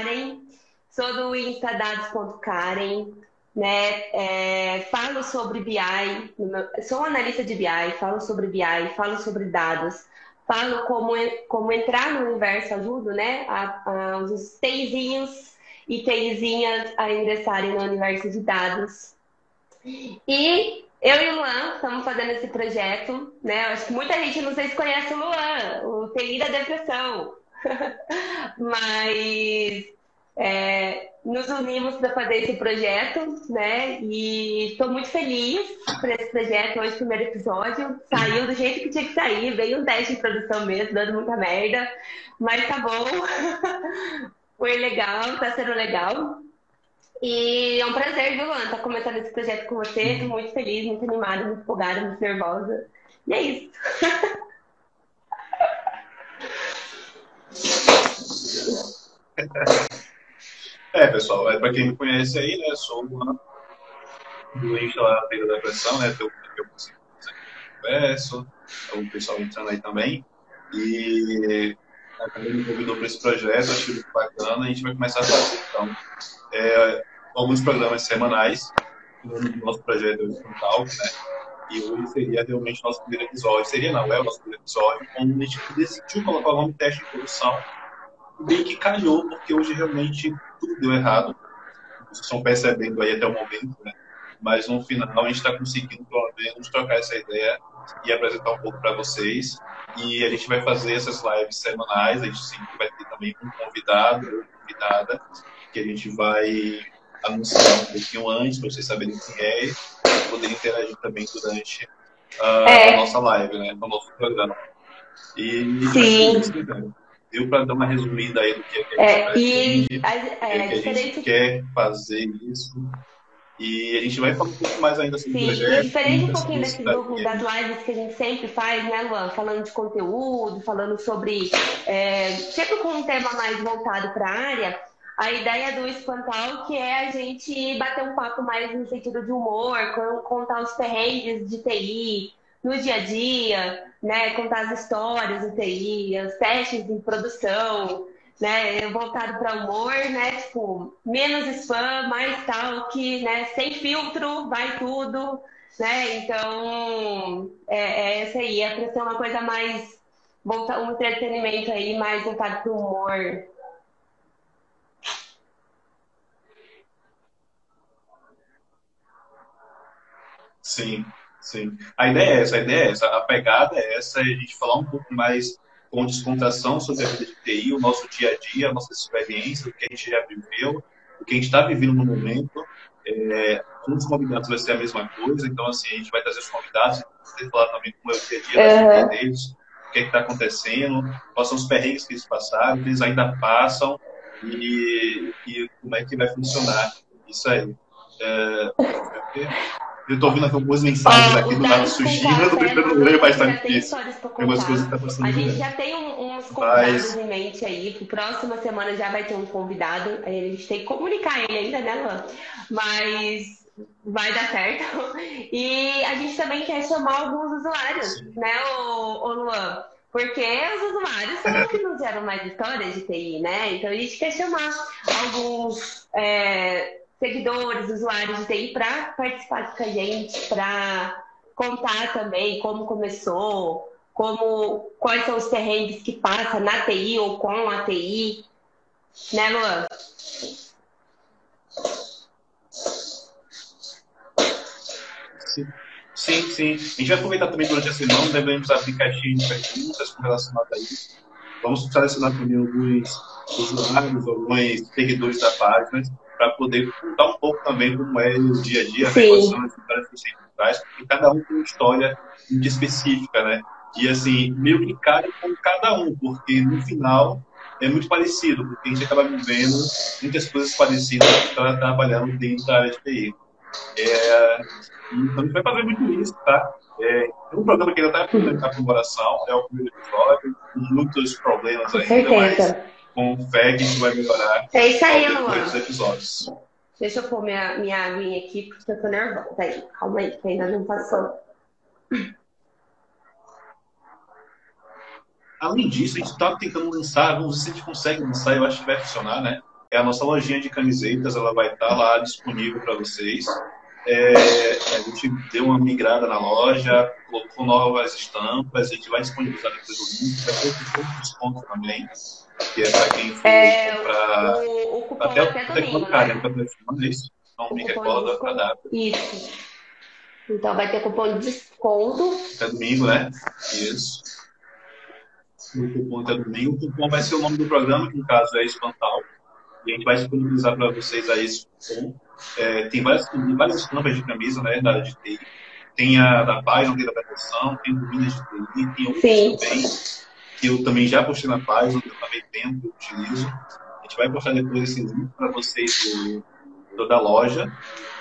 Karen, sou do Insta dados.karen, né? É, falo sobre BI, sou analista de BI, falo sobre BI, falo sobre dados, falo como, como entrar no universo, ajudo, né? A, a, os TIzinhos e TIzinhas a ingressarem no universo de dados. E eu e o Luan estamos fazendo esse projeto, né? Acho que muita gente não sei se conhece o Luan, o TI da depressão. Mas é, nos unimos para fazer esse projeto, né? E estou muito feliz por esse projeto. Hoje, primeiro episódio, saiu do jeito que tinha que sair. Veio um teste de produção mesmo, dando muita merda. Mas tá bom. Foi legal, tá sendo legal. E é um prazer, viu, Luan, estar tá começando esse projeto com você. Muito feliz, muito animada, muito empolgada, muito nervosa. E é isso. É, pessoal, é, para quem me conhece aí, né, sou uma do Insta lá da Pressão, né, que eu, consigo converso, o pessoal entrando aí também, e acabei me convidou para esse projeto, achei muito bacana, a gente vai começar a fazer, então, é, alguns programas semanais, no nosso projeto Talk, né, e hoje seria realmente o nosso primeiro episódio, seria não, é o nosso primeiro episódio, onde a gente decidiu colocar o nome teste de produção, bem que calhou, porque hoje realmente tudo deu errado. Vocês estão percebendo aí até o momento, né? Mas no final a gente está conseguindo, pelo menos, trocar essa ideia e apresentar um pouco para vocês. E a gente vai fazer essas lives semanais. A gente sempre vai ter também um convidado ou convidada que a gente vai anunciar um pouquinho antes, para vocês saberem quem é e poder interagir também durante uh, é. a nossa live, né? No nosso programa. E Sim. Deu para dar uma resumida aí do que, é, é e, gente, a, é, que a gente quer fazer isso. E a gente vai falar um pouco mais ainda sobre Sim, o projeto. Diferente um pouquinho desse grupo das lives que a gente sempre faz, né, Luan? Falando de conteúdo, falando sobre. É, sempre com um tema mais voltado para a área. A ideia do Espantal que é a gente bater um papo mais no sentido de humor, contar os perrengues de TI, no dia a dia, né? Contar as histórias do TI, os testes de produção, né? Voltado para humor, né? Tipo, menos spam, mais tal, que, né? Sem filtro, vai tudo, né? Então, é, é essa aí, é para ser uma coisa mais voltar um entretenimento aí mais voltado para o humor. Sim. Sim. A ideia é essa, a ideia é essa, a pegada é essa, é a gente falar um pouco mais com descontração sobre a vida de TI, o nosso dia a dia, a nossa experiência, o que a gente já viveu, o que a gente está vivendo no momento. É, com os convidados vai ser a mesma coisa, então assim, a gente vai trazer os convidados, você falar também como é o dia a dia uhum. deles, o que é está acontecendo, quais são os perrengues que eles passaram, que eles ainda passam e, e como é que vai funcionar isso aí. É, eu tô ouvindo algumas mensagens aqui do lado surgindo, eu tô tentando ler, mas tá difícil. Tem algumas coisas tá passando. A gente já tem uns convidados mas... em mente aí, que próxima semana já vai ter um convidado. A gente tem que comunicar ele ainda, né, Luan? Mas vai dar certo. E a gente também quer chamar alguns usuários, né, o, o Luan? Porque os usuários são os que nos geram mais histórias de TI, né? Então a gente quer chamar alguns é, seguidores, usuários de TI para participar com a gente, para contar também como começou, como quais são os perrengues que passa na TI ou com a TI. Né, Luan? Sim. Sim, sim. A gente vai aproveitar também durante a semana, devemos caixinha de perguntas relação a isso. Vamos selecionar também alguns usuários, alguns seguidores da página, para poder contar um pouco também como é o dia a dia, né, quais são as histórias que você traz, porque cada um tem uma história muito específica, né? E assim, meio que cada com cada um, porque no final é muito parecido, porque a gente acaba vivendo muitas coisas parecidas para trabalhando dentro da área de TI. É, então a gente vai fazer muito isso, tá? É, é um programa que ainda está em aprimoração, é o primeiro episódio, com muitos problemas ainda, mas com fé que isso vai melhorar. É isso aí, dos episódios. Deixa eu pôr minha, minha aguinha aqui, porque eu tô nervosa. Aí, calma aí, que ainda não passou. Além disso, a gente está tentando lançar, vamos ver se a gente consegue lançar, eu acho que vai funcionar, né? é a nossa lojinha de camisetas, ela vai estar lá disponível para vocês. É, a gente deu uma migrada na loja, colocou novas estampas, a gente vai disponibilizar depois o link, vai ter um desconto também, que é para quem for É, comprar. o, o cupom Até, até até domingo, colocar, né? né? É isso. Então, O me recorda para desconto. dar Isso. Então vai ter cupom de desconto. até domingo, né? Isso. O cupom até domingo. O cupom vai ser o nome do programa, que no caso é Espantal. E a gente vai disponibilizar para vocês aí esse cupom. É, tem várias, tem várias estampas de camisa, né? Da área de TI. Tem a da Paz, tem da proteção, tem do Minas de TI, tem outros Sim. também, que eu também já postei na Paz, eu também tenho, eu utilizo. A gente vai postar depois esse link para vocês do, do- da loja.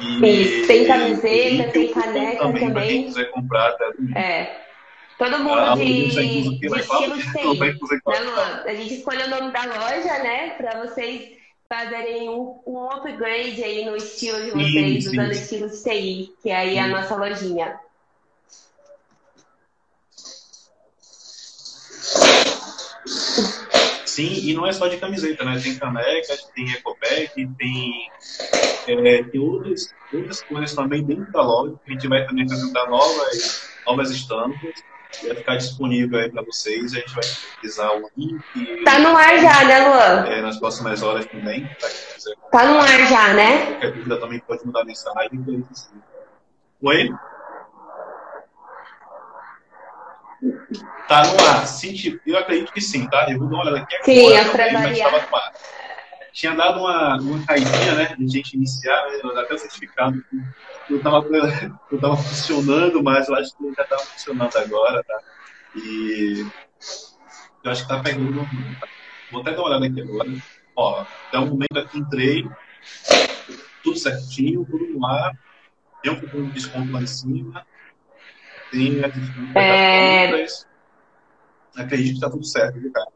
E, tem camiseta, tem o caneca também, para quem também. quiser comprar até domingo. É. Todo Ah, mundo o de, de estilo de vai TI. Né, Luan? A gente escolheu o nome da loja, né? Para vocês fazerem um, um upgrade aí no estilo de vocês, sim. usando estilo de TI, que é aí a nossa lojinha. Sim, e não é só de camiseta, né? Tem canecas, tem ecopack, tem, é, tem outras, outras coisas também dentro da loja. A gente vai também apresentar novas, novas estampas. Vai ficar disponível aí para vocês. A gente vai utilizar o link Tá no ar já, né, Luan? é, nas próximas horas também. Quiser Tá no ar já, né? qualquer dúvida também pode mandar mensagem. a. Oi? Tá no ar. Sim, tipo, eu acredito que sim, tá? Eu vou dar uma olhada aqui agora Sim, pra também, mas estava no ar. Tinha dado uma, uma caidinha, né? De gente iniciar, né, até o certificado. Não tava, não tava funcionando, mas eu acho que já tá funcionando agora, tá? E eu acho que tá pegando. Tá? Vou até dar uma olhada aqui agora. Ó, até o momento aqui entrei, tudo certinho, tudo no ar. Tem um cupom de desconto lá em cima. Tem É. das compras. Acredito que tá tudo certo, viu, cara?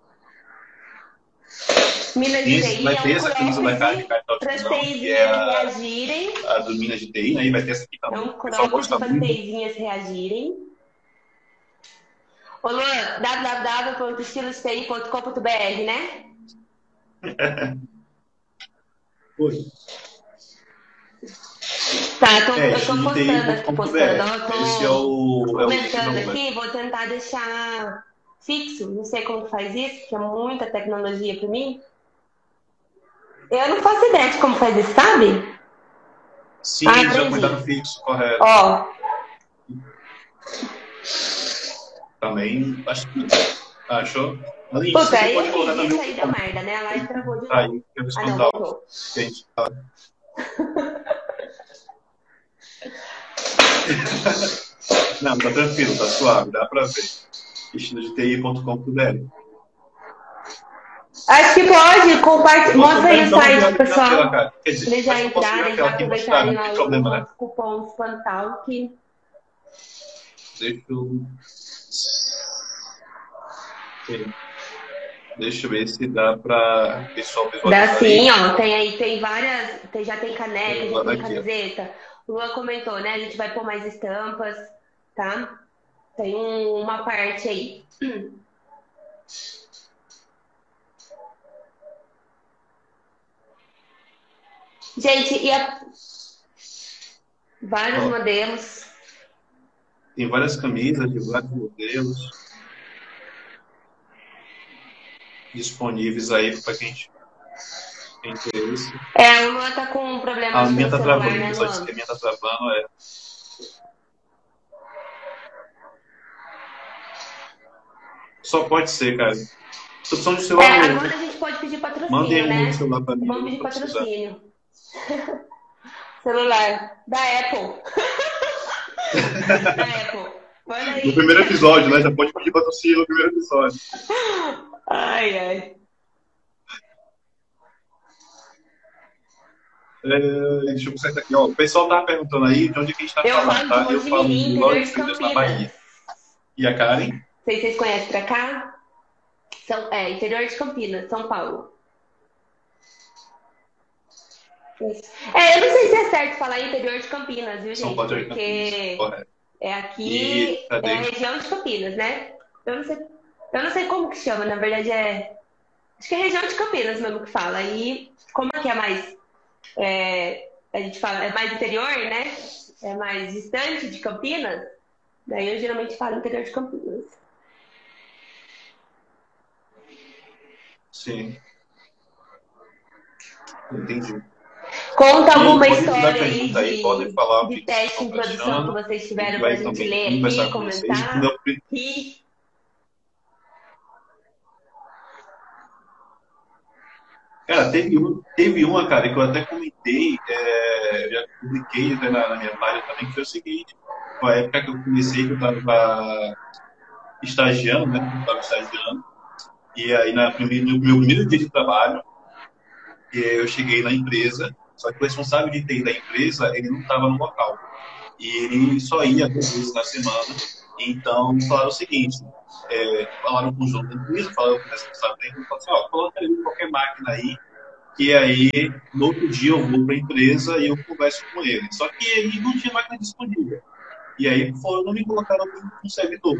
Minas de TI vai é ter um essa camisa da cara de as de é a, reagirem. a do Minas de TI? E vai ter essa aqui É também. um O pessoal cross. TIzinhas reagirem. Ô, Luan, www.estilostei.com.br, né? Oi. Tá, eu tô, É, eu tô postando aqui, estilostei.com.br. postando. Eu tô Esse é o, é o comentando aqui, vou tentar deixar fixo. Não sei como faz isso, que é muita tecnologia para mim. Eu não faço ideia de como faz isso, sabe? Sim, Ah, já aprendi. foi dado fixo, correto. Ó, Também, acho que. Ah, achou? Aline, puta, você aí pode colocar também aí cupom. merda, né? A live travou de novo. aí, eu Ah, não, espantal. voltou. Gente, tá. Não, tá tranquilo, tá suave, dá pra ver. estilodeti.com.br Acho que pode, compartilhar. Mostra aí o Então, site, pessoal. Eles já entrarem, já aproveitarem lá o né? nosso cupom que Deixa eu. Deixa eu ver se dá pra pessoal Dá visualizar. sim, aí. ó. Tem aí, tem várias. Tem, já tem caneca, Tem já tem camiseta. O Luan comentou, né? A gente vai pôr mais estampas, tá? Tem um- uma parte aí. Gente, e a... vários Ó. modelos. Tem várias camisas de vários modelos disponíveis aí para quem tem interesse. É, o Luan tá com um problema A minha tá travando, né, pessoal disse que a minha tá travando, é. Só pode ser, cara. Opção de É, celular, agora a gente pode pedir patrocínio, mandem né? um celular para mim. Vamos pedir patrocínio. Celular da Apple. da Apple. No primeiro episódio, né? Já pode pedir patrocínio no primeiro episódio. Ai, ai. É, deixa eu consertar aqui. Ó, o pessoal tava perguntando aí de onde que a gente tá Eu falando, tá? Eu falo de de Freitas, na. Bahia. E a Karen? Não sei se vocês conhecem pra cá. São, é, interior de Campinas, São Paulo. Isso. É, eu não sei se é certo falar interior de Campinas, viu, gente? Porque Campinas. É aqui, E é a região de Campinas, né? Eu não sei, eu não sei como que chama, na verdade é Acho que é região de Campinas mesmo que fala. E como aqui é mais. É, a gente fala, é mais interior, né? É mais distante de Campinas. Daí eu geralmente falo interior de Campinas. Sim. Entendi. Conta alguma história aí de, aí, falar de teste em produção que vocês tiveram para a gente ler aqui, comentar. E... Cara, teve, teve uma, cara, que eu até comentei, é, já publiquei até na, na, minha página também, que foi o seguinte, foi a época que eu comecei, que eu estava estagiando, né? Eu estava estagiando, e aí na no meu primeiro dia de trabalho, eu cheguei na empresa, só que o responsável de TI da empresa, ele não estava no local. E ele só ia duas vezes na semana. Então, falaram o seguinte, é, falaram com o João da empresa, falaram com o responsável da empresa, falaram assim, ó, coloca aí qualquer máquina aí, que aí no outro dia eu vou para a empresa e eu converso com ele. Só que aí não tinha máquina disponível. E aí foram, não me colocaram no servidor.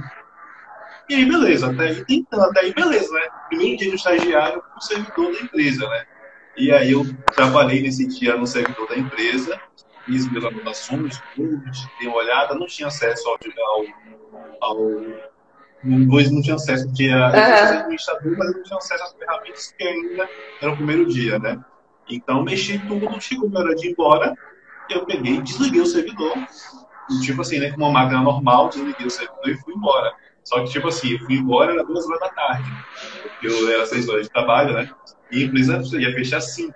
E aí, beleza, até aí tentando, até aí, beleza, né? Primeiro dia de estagiário com o servidor da empresa, né? E aí eu trabalhei nesse dia no servidor da empresa, fiz minhas anotações, tudo, dei uma olhada, não tinha acesso ao, ao, Dois não tinha acesso, tinha uhum. administrador, mas não tinha acesso às ferramentas que ainda era o primeiro dia, né? Então mexi tudo, chegou minha hora de ir embora, eu peguei, desliguei o servidor, tipo assim, né, com uma máquina normal, desliguei o servidor e fui embora. Só que, tipo assim, eu fui embora, era duas horas da tarde, porque eu era seis horas de trabalho, né? E a empresa ia fechar cinco.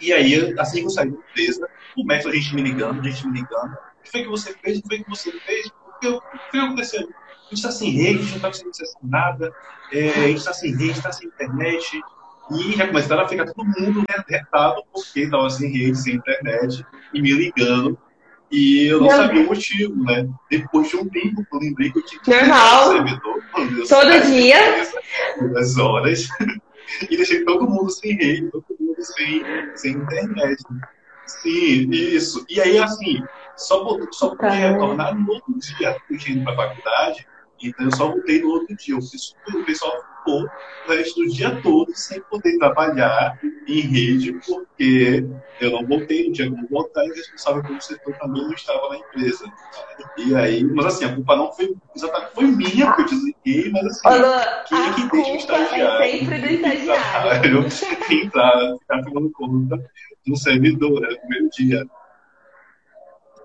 E aí, assim que eu saí da empresa, começa a gente me ligando, a gente me ligando. O que foi que você fez? O que foi que você fez? O que, o que aconteceu? A gente está sem rede, a gente não está conseguindo acessar nada, é, a gente está sem rede, está sem internet. E já começaram a ficar todo mundo retado porque estava sem rede, sem internet, e me ligando e eu não sabia o motivo, né? Depois de um tempo, eu lembrei que eu tinha que Normal. servidor. Todo dia. Duas horas. E deixei todo mundo sem rede, todo mundo sem, sem internet. Sim, isso. E aí, assim, só, só pude retornar no outro dia, eu tinha ido para a faculdade, então eu só voltei no outro dia. Eu fiz o pessoal ficou o resto do dia todo sem poder trabalhar em rede, porque eu não voltei, não tinha como voltar, e o responsável pelo setor também não estava na empresa. E aí, mas assim, a culpa não foi exatamente foi minha, porque eu desliguei, mas assim, Olá, quem é que deixa o é estagiário? É sempre do estagiário. Entrar, ficar tomando conta do servidor, né, no primeiro dia.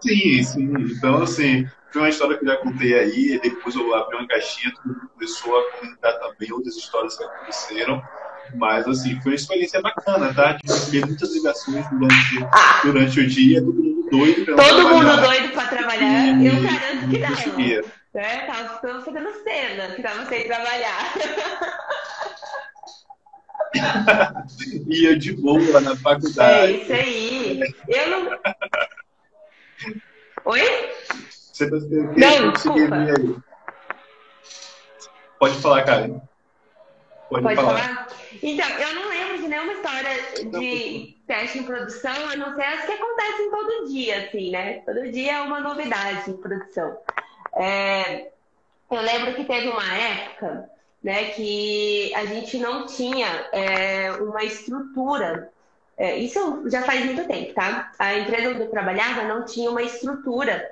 Sim, sim. Então, assim, foi uma história que eu já contei aí, depois eu abri uma caixinha, começou a comentar também outras histórias que aconteceram. Mas, assim, foi uma experiência bacana, tá? Tive muitas ligações durante, ah. durante o dia, todo mundo doido pra Todo trabalhar. mundo doido para trabalhar. E eu garanto que não. É, tava, tava fazendo cena, que tava sem trabalhar. Ia de boa na faculdade. É isso aí. Eu não. Oi? Você tá Não, desculpa. Aí. Pode falar, Karen. Pode, Pode falar. falar. Então, eu não lembro de nenhuma história de teste em produção, a não ser as que acontecem todo dia, assim, né? Todo dia é uma novidade em produção. É, eu lembro que teve uma época né, que a gente não tinha é, uma estrutura. É, isso já faz muito tempo, tá? A empresa onde eu trabalhava não tinha uma estrutura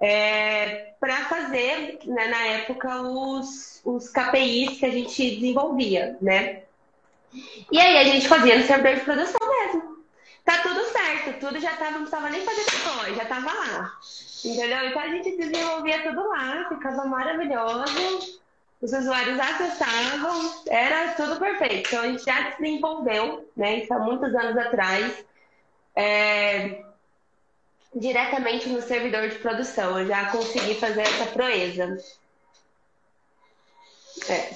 é, para fazer, né, na época, os, os KPIs que a gente desenvolvia, né? E aí a gente fazia no servidor de produção mesmo. Tá tudo certo, tudo já tava, não precisava nem fazer depois, já tava lá. Entendeu? Então a gente desenvolvia tudo lá, ficava maravilhoso. Os usuários acessavam, era tudo perfeito. Então a gente já desenvolveu, né? Isso há muitos anos atrás. É, diretamente no servidor de produção. Eu já consegui fazer essa proeza. É.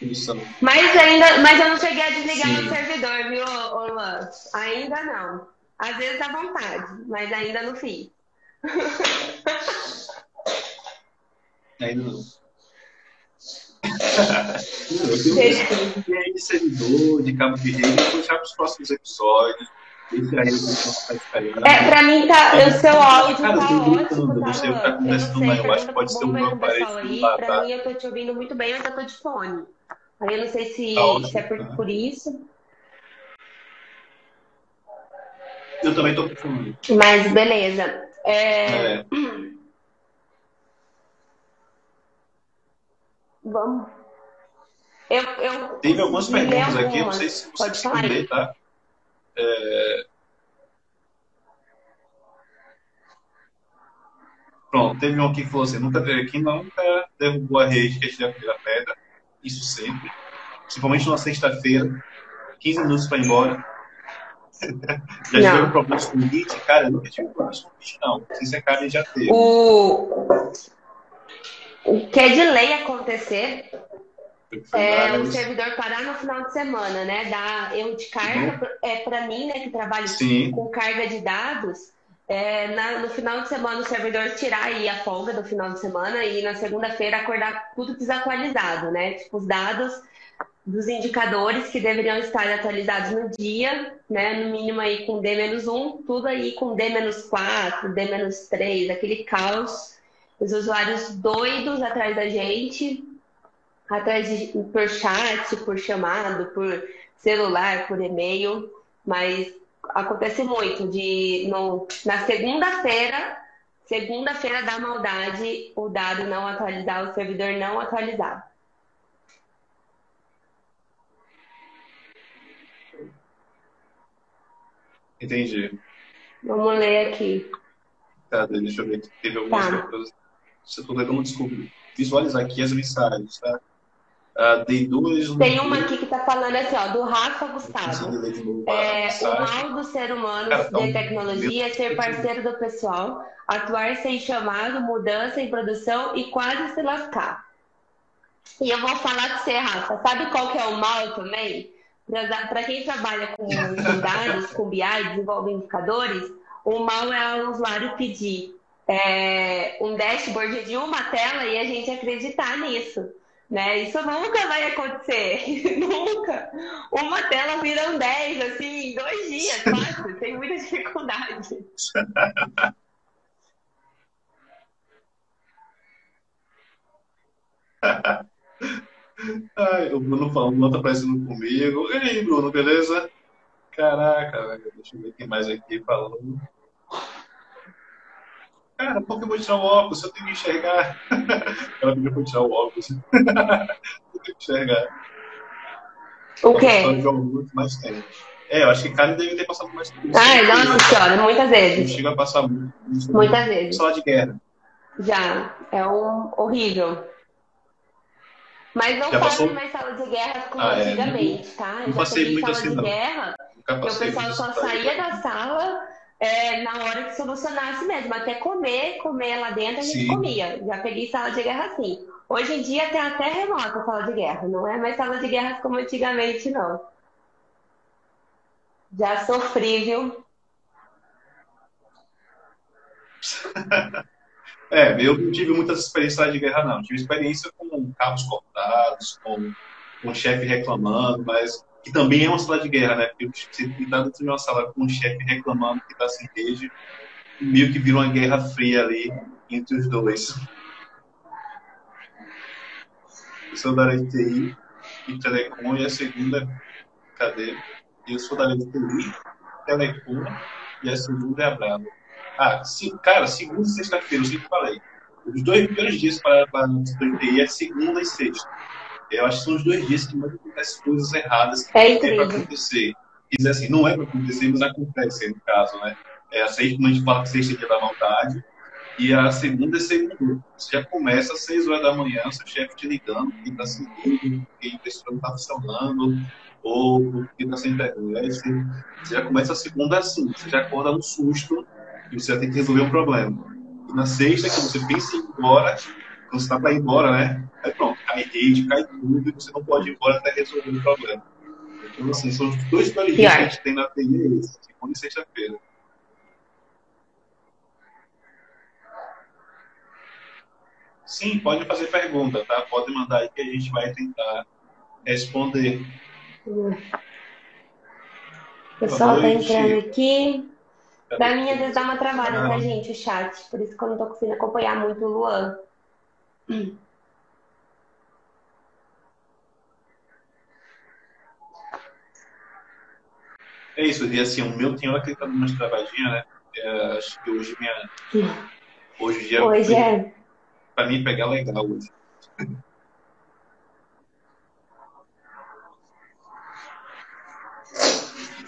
Isso. Mas ainda, mas eu não cheguei a desligar Sim. no servidor, viu, Luan? Ainda não. Às vezes dá vontade, mas ainda não fiz. Ainda não. eu tenho de servidor, de cabo de rede, vou deixar para os próximos episódios. É, pra mim tá, o seu áudio tá ótimo, tá? Não sei o que tá acontecendo, mas eu acho que pode ser uma parede aí. Pra mim, eu tô te ouvindo muito bem, mas eu tô de fone. Aí eu não sei se, tá se é por, por isso. Eu também tô confundindo. Mas beleza. É... é. Vamos. Eu, eu Teve algumas perguntas aqui, não sei se você pode ler, tá? É... Pronto, teve um aqui que falou assim, nunca, aqui nunca derrubou a rede que a gente a primeira pedra, isso sempre, principalmente numa sexta-feira, 15 minutos para ir embora. já tiveram problemas com Git? Cara, eu nunca tive problemas com Git, não. Se a Karen já teve. O... o que é de lei acontecer é o servidor parar no final de semana, né? Dá erro de carga. Uhum. É, para mim, né, que trabalho Sim. com carga de dados, é, na, no final de semana o servidor tirar aí a folga do final de semana e na segunda-feira acordar tudo desatualizado, né? Tipo, os dados dos indicadores que deveriam estar atualizados no dia, né? No mínimo aí com D-1, tudo aí com D-4, D-3, aquele caos. Os usuários doidos atrás da gente, atrás de, por chat, por chamado, por celular, por e-mail, mas acontece muito de no, na segunda-feira, segunda-feira da maldade, o dado não atualizar, o servidor não atualizar. Entendi. Vamos ler aqui. Tá, deixa eu ver. Teve algumas tá. coisas. Você tudo como descobrir. Visualizar aqui as mensagens, tá? Uh, dei duas. Tem uma aqui que está falando assim, ó, do Rafa Gustavo. É, o mal do ser humano Cara, de tecnologia é ser parceiro do pessoal, atuar sem chamado, mudança em produção e quase se lascar. E eu vou falar com você, Rafa, sabe qual que é o mal também? Para quem trabalha com dados, com BI, desenvolve indicadores, o mal é o usuário pedir é, um dashboard de uma tela e a gente acreditar nisso. Né? Isso nunca vai acontecer. nunca. Uma tela vira um 10, assim, em dois dias, fácil. Tem muita dificuldade. Ai, o Bruno falando, tá aparecendo comigo. E aí, Bruno, beleza? Caraca, deixa eu ver quem mais aqui falando. Cara, por que eu vou tirar o óculos? Eu tenho que enxergar. Ela pediu pra eu tirar o óculos. eu tenho que enxergar. O quê? mais tempo. É, eu acho que Karen deve ter passado mais tempo. Ai, nossa senhora, muitas vezes. Chega a passar muito. Muitas vezes. Sala de guerra. Já, é um horrível. Mas não fazem mais sala de guerra como ah, é. antigamente, tá? Eu já passei muito sala assim, de não. guerra, que o pessoal só saía da sala é, na hora que solucionasse mesmo. Até comer, comer lá dentro a gente Sim. comia. Já peguei sala de guerra assim. Hoje em dia tem até remota sala de guerra. Não é mais sala de guerra como antigamente, não. Já sofri, viu? É, eu não tive muitas experiências de guerra, não. Tive experiência com cabos cortados, com, o chefe reclamando, mas que também é uma sala de guerra, né? Porque você está dentro de uma sala com um chefe reclamando que está sem rede, meio que virou uma guerra fria ali entre os dois. Eu sou da área de TI e Telecom, e a segunda, cadê? Eu sou da área de TI, Telecom, e a segunda é a Brava. Ah, cara, segunda e sexta-feira, eu sempre falei. Os dois primeiros dias para a TI é segunda e sexta. Eu acho que são os dois dias que mais acontecem coisas erradas que é para acontecer. Quer dizer assim, não é para acontecer, mas acontece no caso, né? É a sexta, a gente fala que sexta é dia da vontade, e a segunda é segunda. Você já começa às seis horas da manhã, seu chefe te ligando, que está seguindo, que a impressora não está funcionando, ou porque está sem internet. Você já começa a segunda assim, você já acorda no susto e você já tem que resolver um problema. E na sexta, que você pensa em ir você está para ir embora, né? Aí pronto, cai rede, cai tudo, e você não pode ir embora até resolver o problema. Então, assim, são os dois piores que a gente tem na TI, é esse, segunda e sexta-feira. Sim, pode fazer pergunta, tá? Pode mandar aí que a gente vai tentar responder. O pessoal está entrando aqui. Pra mim, às vezes dá uma travada, tá, gente? O chat. Por isso que eu não tô conseguindo acompanhar muito o Luan. É isso, e assim, o meu tem hora que ele tá dando umas travadinhas, né? É, acho que hoje minha. Hoje em é dia. Hoje é. Pra mim pegar legal hoje.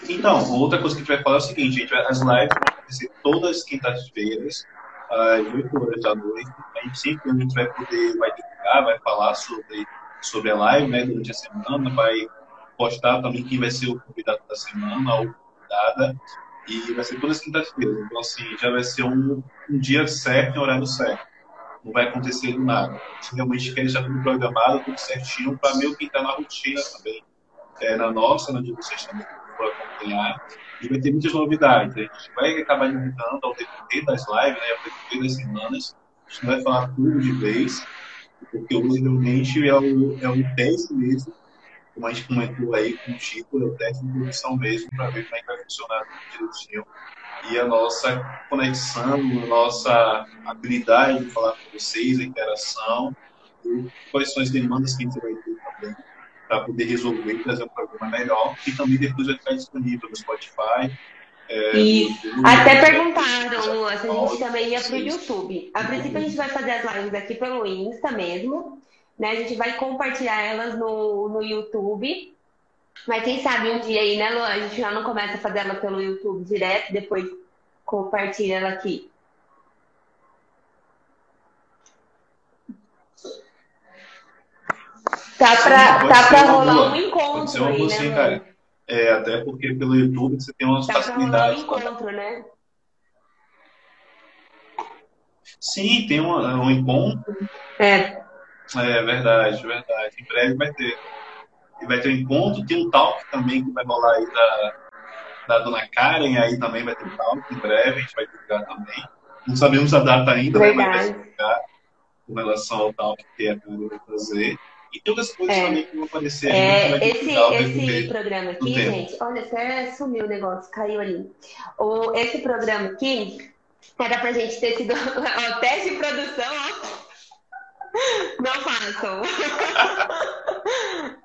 Então, outra coisa que a gente vai falar é o seguinte, gente, as lives vão acontecer todas as quintas-feiras às 8 horas da noite. A gente sempre a gente vai poder, vai divulgar, vai falar sobre, sobre a live né, durante a semana, vai postar também quem vai ser o convidado da semana ou convidada. E vai ser todas as quintas-feiras. Então, assim, já vai ser um, um dia certo, em horário certo. Não vai acontecer nada. A gente realmente quer deixar tudo programado, tudo certinho, para meio que entrar na rotina também. É, na nossa, na de vocês também for acompanhar. E vai ter muitas novidades. A gente vai acabar limitando ao decorrer das lives, né, ao decorrer das semanas. A gente não vai falar tudo de vez, porque hoje realmente é o, é o teste mesmo, como a gente comentou aí com o Chico, é o teste de produção mesmo, para ver como é que vai funcionar direitinho. E a nossa conexão, a nossa habilidade de falar com vocês, a interação, quais são as demandas que a gente vai ter também para poder resolver e trazer um programa melhor, e também depois vai ficar disponível no Spotify. É, e até perguntaram, se a gente também ia para o YouTube. A princípio a gente vai fazer as lives aqui pelo Insta mesmo, né? A gente vai compartilhar elas no, no YouTube. Mas quem sabe um dia aí, né, Lu? A gente já não começa a fazer ela pelo YouTube direto, depois compartilha ela aqui. Tá pra, tá pra rolar um encontro aí, né, cara. É, até porque pelo YouTube você tem umas tá facilidades. Pra rolar um encontro, né? Sim, tem um, um encontro. É. É verdade, verdade. Em breve vai ter. E vai ter um encontro, tem um talk também que vai rolar aí da, da dona Karen, aí também vai ter um talk em breve, a gente vai divulgar também. Não sabemos a data ainda, né, mas vai divulgar com relação ao talk que a Karen vai fazer. E todas as coisas é. também que vão aparecer. É, esse esse programa aqui, gente, olha, até sumiu o negócio, caiu ali. O, esse programa aqui era pra gente ter sido o teste de produção, ó. Não façam.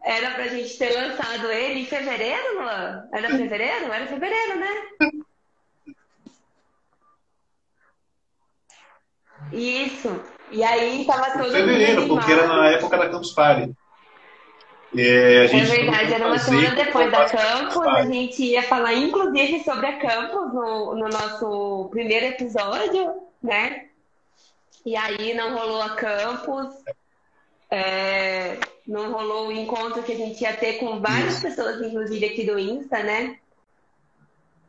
Era pra gente ter lançado ele em fevereiro, Luan? Era fevereiro? Era fevereiro, né? Isso. E aí tava todo Fevereiro, porque era na época da Campus Party. É, é verdade, era uma semana depois da Campus. A gente ia falar, inclusive, sobre a Campus no, no nosso primeiro episódio, né? E aí não rolou a Campus. É, não rolou o encontro que a gente ia ter com várias Isso. pessoas, inclusive aqui do Insta, né?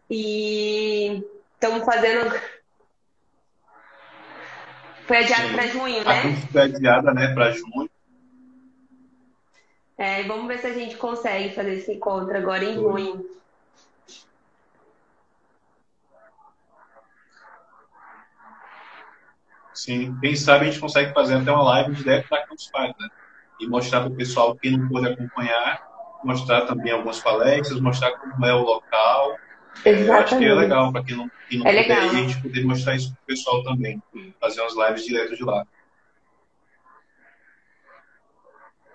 E estamos fazendo foi adiado para junho, né? A foi adiada, né, para junho. É, vamos ver se a gente consegue fazer esse encontro agora em foi. junho. Sim, quem sabe a gente consegue fazer até uma live direto da Campus Party, né? E mostrar para o pessoal que não pôde acompanhar, mostrar também algumas palestras, mostrar como é o local, Exatamente. Eu acho que é legal para quem não, quem não é puder a gente poder mostrar isso para o pessoal também. Fazer umas lives direto de lá.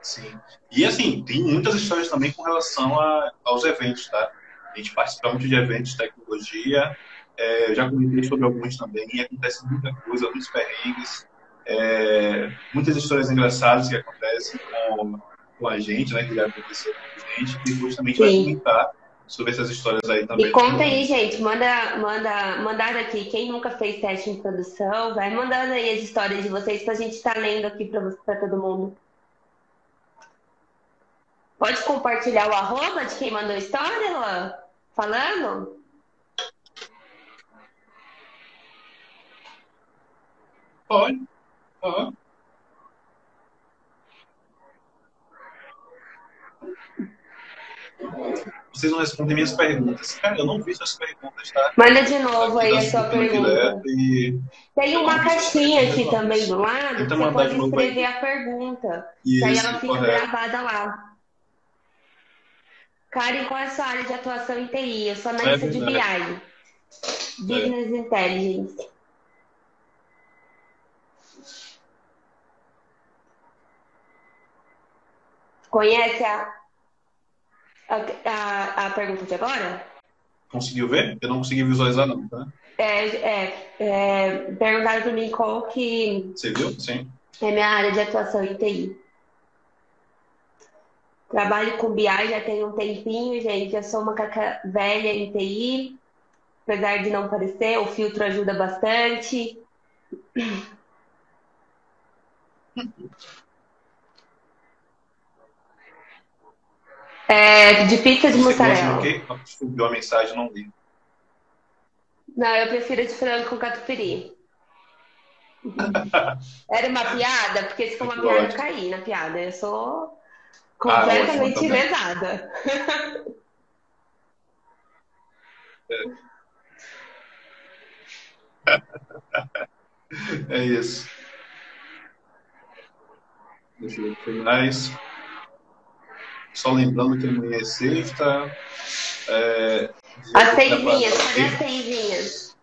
Sim. E assim, tem muitas histórias também com relação a, aos eventos, tá? A gente participa muito de eventos de tecnologia. É, eu já comentei sobre alguns também. E acontece muita coisa, muitos perrengues. É, muitas histórias engraçadas que acontecem com, com a gente, né? Que já aconteceu com a gente. E justamente Sim. vai comentar sobre essas histórias aí também. E conta aí, gente, manda, manda, mandar aqui. Quem nunca fez teste em produção, vai mandando aí as histórias de vocês pra gente estar tá lendo aqui pra, todo mundo. Pode compartilhar o arroba de quem mandou a história, Luan? Falando? Pode. Uhum. Vocês não respondem minhas perguntas. Cara, eu não vi suas perguntas, tá? Manda de novo aí a sua pergunta. E... Tem uma caixinha aqui também do lado, então, você pode escrever a pergunta. Isso, aí ela fica correto. gravada lá. Karen, qual é a sua área de atuação em TI? Eu sou analista é de BI. Business é. Intelligence. Conhece a a, a, a pergunta de agora? Conseguiu ver? Eu não consegui visualizar, não, tá? É, é, é perguntaram para mim qual que. Você viu? Sim. É minha área de atuação em TI. Trabalho com BI já tem um tempinho, gente. Eu sou uma caca velha em TI. Apesar de não parecer, o filtro ajuda bastante. É, de pizza de mussarela. Você viu a mensagem, não li. Não, eu prefiro de frango com catupiry. Era uma piada? Porque se for uma piada, eu caí na piada. Eu sou completamente ah, lesada. É isso. Deixa eu ver mais. Só lembrando que amanhã é sexta. É, as seisinhas, cadê as seisinhas?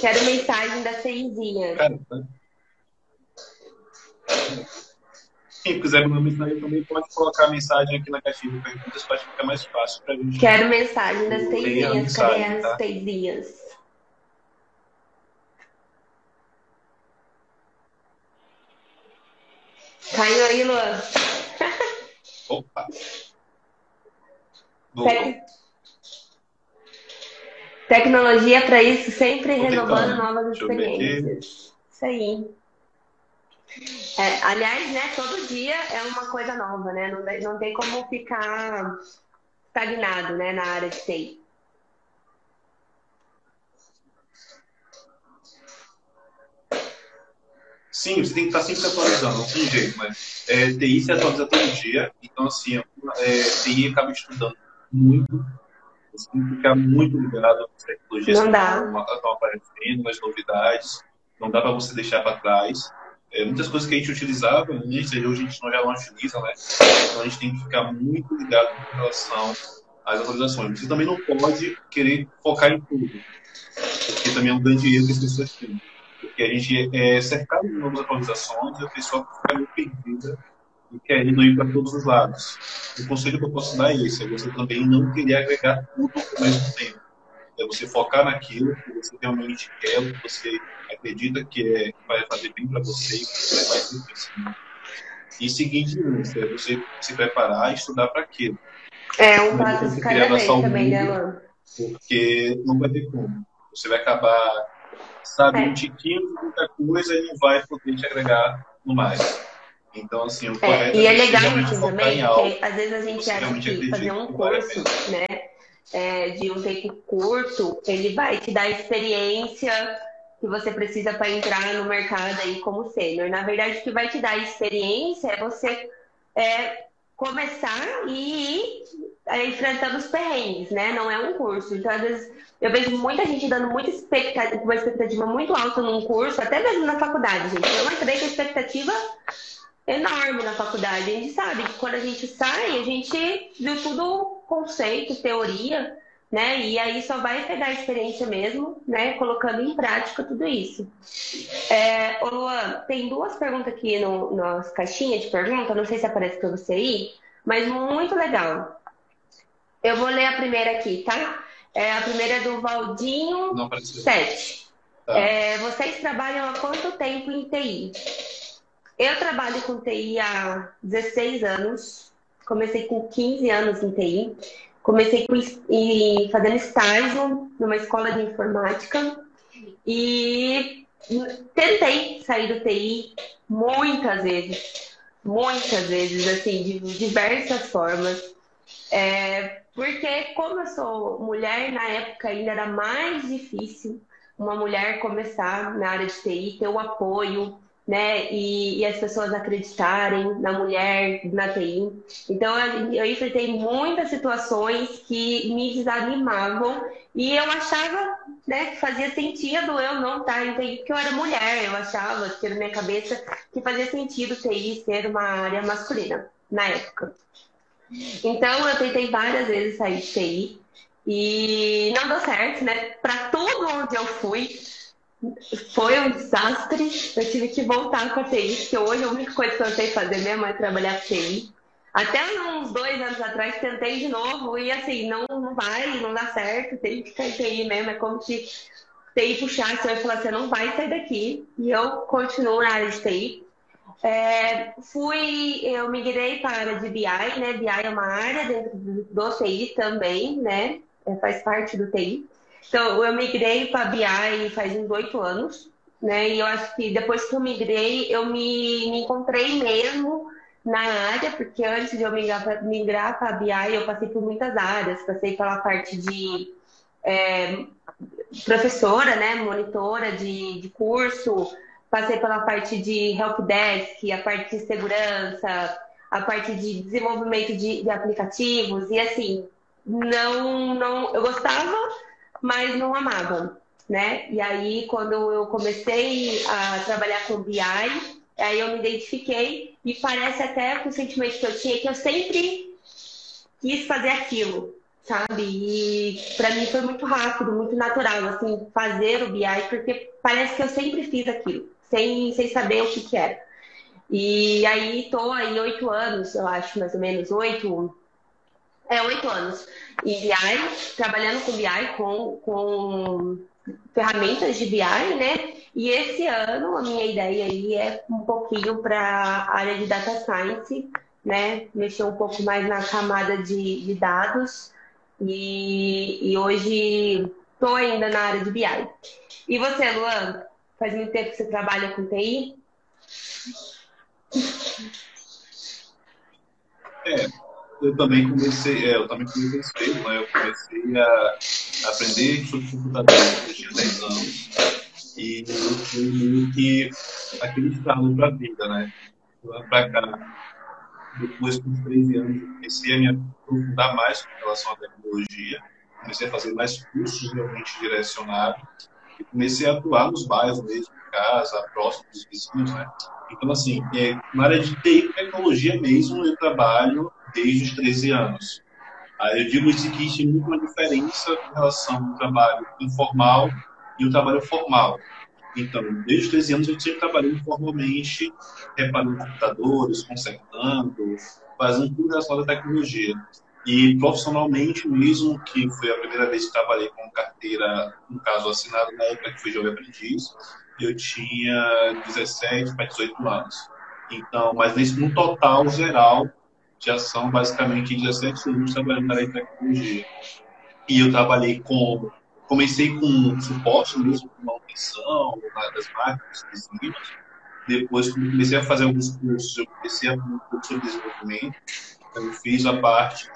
Quero mensagem da seisinha. Quem quiser mandar mensagem também pode colocar a mensagem aqui na caixinha de perguntas para ficar mais fácil para a gente. Quero mensagem das seisinhas. Cadê as tá? Caiu aí, Luan. Opa! Tec... Tecnologia para isso, sempre renovando novas experiências. Isso aí. É, aliás, né, todo dia é uma coisa nova, né? Não, não tem como ficar estagnado né, na área de TI. Sim, você tem que estar sempre atualizando, não tem jeito, mas é, TI se atualiza todo dia, então assim, é, TI acaba estudando muito, você tem que ficar muito ligado às tecnologias que estão aparecendo, nas novidades, não dá para você deixar para trás. É, muitas coisas que a gente utilizava antes, hoje a gente não, já não utiliza, né? Então a gente tem que ficar muito ligado com relação às atualizações. Você também não pode querer focar em tudo, porque também é um grande erro que as pessoas têm porque a gente é cercado de novas atualizações e a pessoa fica meio perdida e querendo ir para todos os lados. O conselho que eu posso dar é esse, é você também não querer agregar tudo ao mesmo tempo. É você focar naquilo que você realmente quer, que você acredita que é, vai fazer bem para você e que você vai ser crescimento. E seguinte, é você se preparar e estudar para aquilo. É um passo de cada vez também, né, Porque não vai ter como. Você vai acabar sabe é. um tiquinho de muita coisa e não vai poder te agregar no mais. Então, assim, o é, correto é, E é legal isso também, porque às vezes a gente acha que fazer um curso, né, é, de um tempo curto, ele vai te dar experiência que você precisa para entrar no mercado aí como sênior. Na verdade, o que vai te dar experiência é você é, começar e ir enfrentando os perrengues, né? Não é um curso. Então, às vezes, eu vejo muita gente dando muita expectativa, uma expectativa muito alta num curso, até mesmo na faculdade, gente. Eu entrei com expectativa enorme na faculdade. A gente sabe que quando a gente sai, a gente viu tudo conceito, teoria, né? E aí só vai pegar a experiência mesmo, né? Colocando em prática tudo isso. É, ô Luan, tem duas perguntas aqui no, nas caixinhas de pergunta, não sei se aparece para você aí, mas muito legal. Eu vou ler a primeira aqui, tá? É, a primeira é do Valdinho 7. Tá. É, vocês trabalham há quanto tempo em TI? Eu trabalho com TI há 16 anos. Comecei com 15 anos em TI. Comecei com, e, fazendo estágio numa escola de informática. E tentei sair do TI muitas vezes. Muitas vezes, assim, de diversas formas. É, porque como eu sou mulher, na época ainda era mais difícil uma mulher começar na área de TI, ter o apoio, né? E, e as pessoas acreditarem na mulher, na TI. Então eu, eu enfrentei muitas situações que me desanimavam e eu achava né, que fazia sentido eu não estar em TI, porque eu era mulher, eu achava que na minha cabeça que fazia sentido TI ser uma área masculina na época. Então, eu tentei várias vezes sair de TI e não deu certo, né? Para tudo onde eu fui, foi um desastre. Eu tive que voltar com a TI, porque hoje a única coisa que eu sei fazer mesmo é trabalhar com TI. Até uns dois anos atrás tentei de novo e assim, não, não vai, não dá certo, tem que ficar em TI mesmo. É como se TI puxasse eu e falasse, você não vai sair daqui. E eu continuo na área de TI. É, fui, eu migrei para a área de BI, né? BI é uma área dentro do TI também, né? É, faz parte do TI. Então, eu migrei para BI faz uns oito anos, né? E eu acho que depois que eu migrei, eu me, me encontrei mesmo na área, porque antes de eu migrar, para BI, eu passei por muitas áreas. Passei pela parte de é, professora, né? Monitora de, de curso, passei pela parte de helpdesk, a parte de segurança, a parte de desenvolvimento de, de aplicativos, e assim, não, não, eu gostava, mas não amava, né? E aí, quando eu comecei a trabalhar com BI, aí eu me identifiquei e parece até com o sentimento que eu tinha que eu sempre quis fazer aquilo, sabe? E para mim foi muito rápido, muito natural, assim, fazer o BI, porque parece que eu sempre fiz aquilo, sem, sem saber o que, que era. E aí tô aí oito anos, eu acho, mais ou menos, oito, é, oito anos em BI, trabalhando com BI, com, com ferramentas de BI, né? E esse ano a minha ideia aí é um pouquinho para a área de data science, né? Mexer um pouco mais na camada de, de dados. E, e hoje estou ainda na área de BI. E você, Luan? Faz muito tempo que você trabalha com TI? É, eu também comecei, é, eu também comecei cedo, né? Eu comecei a aprender sobre computadores, eu tinha 10 anos. E foi meio que aquele estalo para a vida, né? Lá para cá, depois com 13 anos, comecei a me aprofundar mais com relação à tecnologia. Comecei a fazer mais cursos realmente direcionados. Comecei a atuar nos bairros mesmo, em casa, próximo dos vizinhos, né? Então, assim, é, na área de TI, tecnologia mesmo, eu trabalho desde os 13 anos. Aí eu digo isso que existe muito uma diferença em relação ao trabalho informal e o trabalho formal. Então, desde os 13 anos eu sempre trabalhei informalmente, reparando computadores, consertando, fazendo tudo relacionado à tecnologia. E profissionalmente mesmo, que foi a primeira vez que trabalhei com carteira, no caso assinado na época que fui jovem aprendiz, eu tinha 17 para 18 anos. Então, mas nesse, no total geral, já são basicamente 17 anos trabalhando na área de tecnologia. E eu trabalhei com. Comecei com suporte mesmo, com manutenção das máquinas. Depois, comecei a fazer alguns cursos, eu comecei a fazer um curso de desenvolvimento. Eu fiz a parte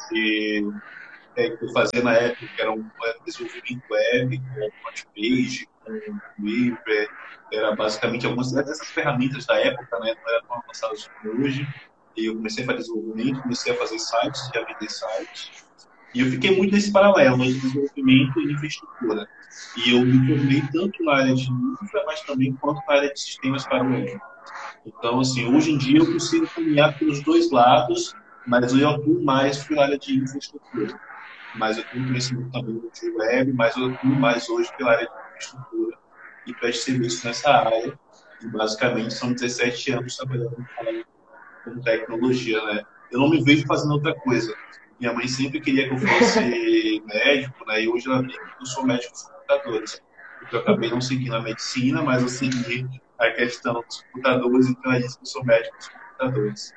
é, que eu fazia na época, que era um desenvolvimento web, com Hotpage, com Weaver, era basicamente algumas dessas ferramentas da época, né? não eram tão avançadas como hoje. E eu comecei a fazer desenvolvimento, comecei a fazer sites, já vender sites. E eu fiquei muito nesse paralelo de desenvolvimento e infraestrutura. E eu me formei tanto na área de infra, mas também quanto na área de sistemas para o web. Então, assim, hoje em dia eu consigo caminhar pelos dois lados, mas eu atuo mais pela área de infraestrutura. Mas eu tenho conhecimento também de web, mas eu atuo mais hoje pela área de infraestrutura e presto serviço nessa área. E basicamente são 17 anos trabalhando com tecnologia, né? Eu não me vejo fazendo outra coisa. Minha mãe sempre queria que eu fosse médico, né? E hoje ela vê que eu sou médico dos computadores. Eu acabei não seguindo a medicina, mas eu segui a questão dos computadores, então é isso que eu sou médico dos computadores.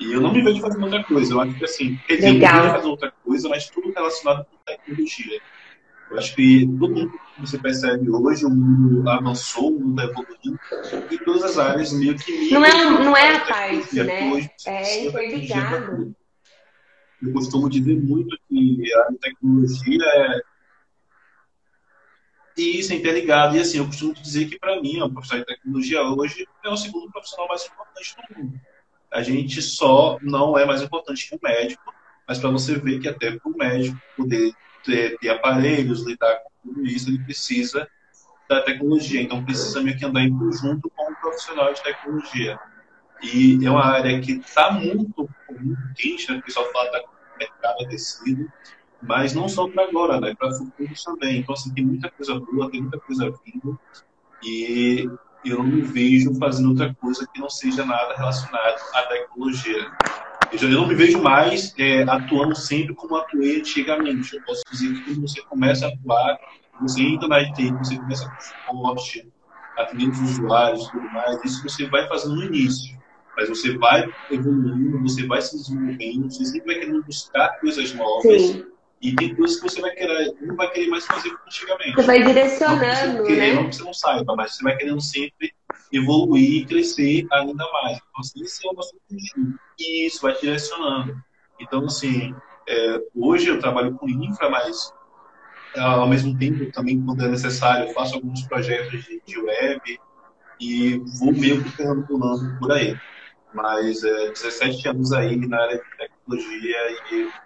E eu não me vejo fazendo outra coisa. Eu acho que assim, quer dizer, Legal. eu fazer outra coisa, mas tudo relacionado com tecnologia. Eu acho que todo mundo que você percebe hoje, o mundo avançou, o mundo está evoluindo, e todas as áreas meio que Não é, não é a parte, né? Hoje, é interligado. Eu costumo dizer muito que a tecnologia é. E isso é interligado. E assim, eu costumo dizer que, para mim, o profissional de tecnologia hoje é o segundo profissional mais importante do mundo. A gente só não é mais importante que o médico, mas para você ver que até para o médico poder ter, ter aparelhos, lidar com tudo isso, ele precisa da tecnologia. Então, precisa meio que andar em conjunto com um profissional de tecnologia. E é uma área que está muito, muito quente, né? o pessoal fala da mercado aquecido, mas não só para agora, né? para futuros também. Então, assim, tem muita coisa boa, tem muita coisa vindo, e eu não me vejo fazendo outra coisa que não seja nada relacionado à tecnologia. Eu não me vejo mais é, atuando sempre como atuei antigamente. Eu posso dizer que quando você começa a atuar, você entra na IT, você começa com suporte, atendendo os usuários e tudo mais, isso você vai fazendo no início. Mas você vai evoluindo, você vai se desenvolvendo, você sempre vai querendo buscar coisas novas. Sim. E tem coisas que você vai querer, não vai querer mais fazer como antigamente. Você vai direcionando, não querer, né? Não que você não saiba, mas você vai querendo sempre evoluir e crescer ainda mais. Então, assim, esse é o nosso objetivo. E isso vai direcionando. Então, assim, é, hoje eu trabalho com infra, mas ao mesmo tempo, também, quando é necessário, eu faço alguns projetos de, de web e vou meio que perambulando por aí. Mas é, 17 anos aí na área de tecnologia e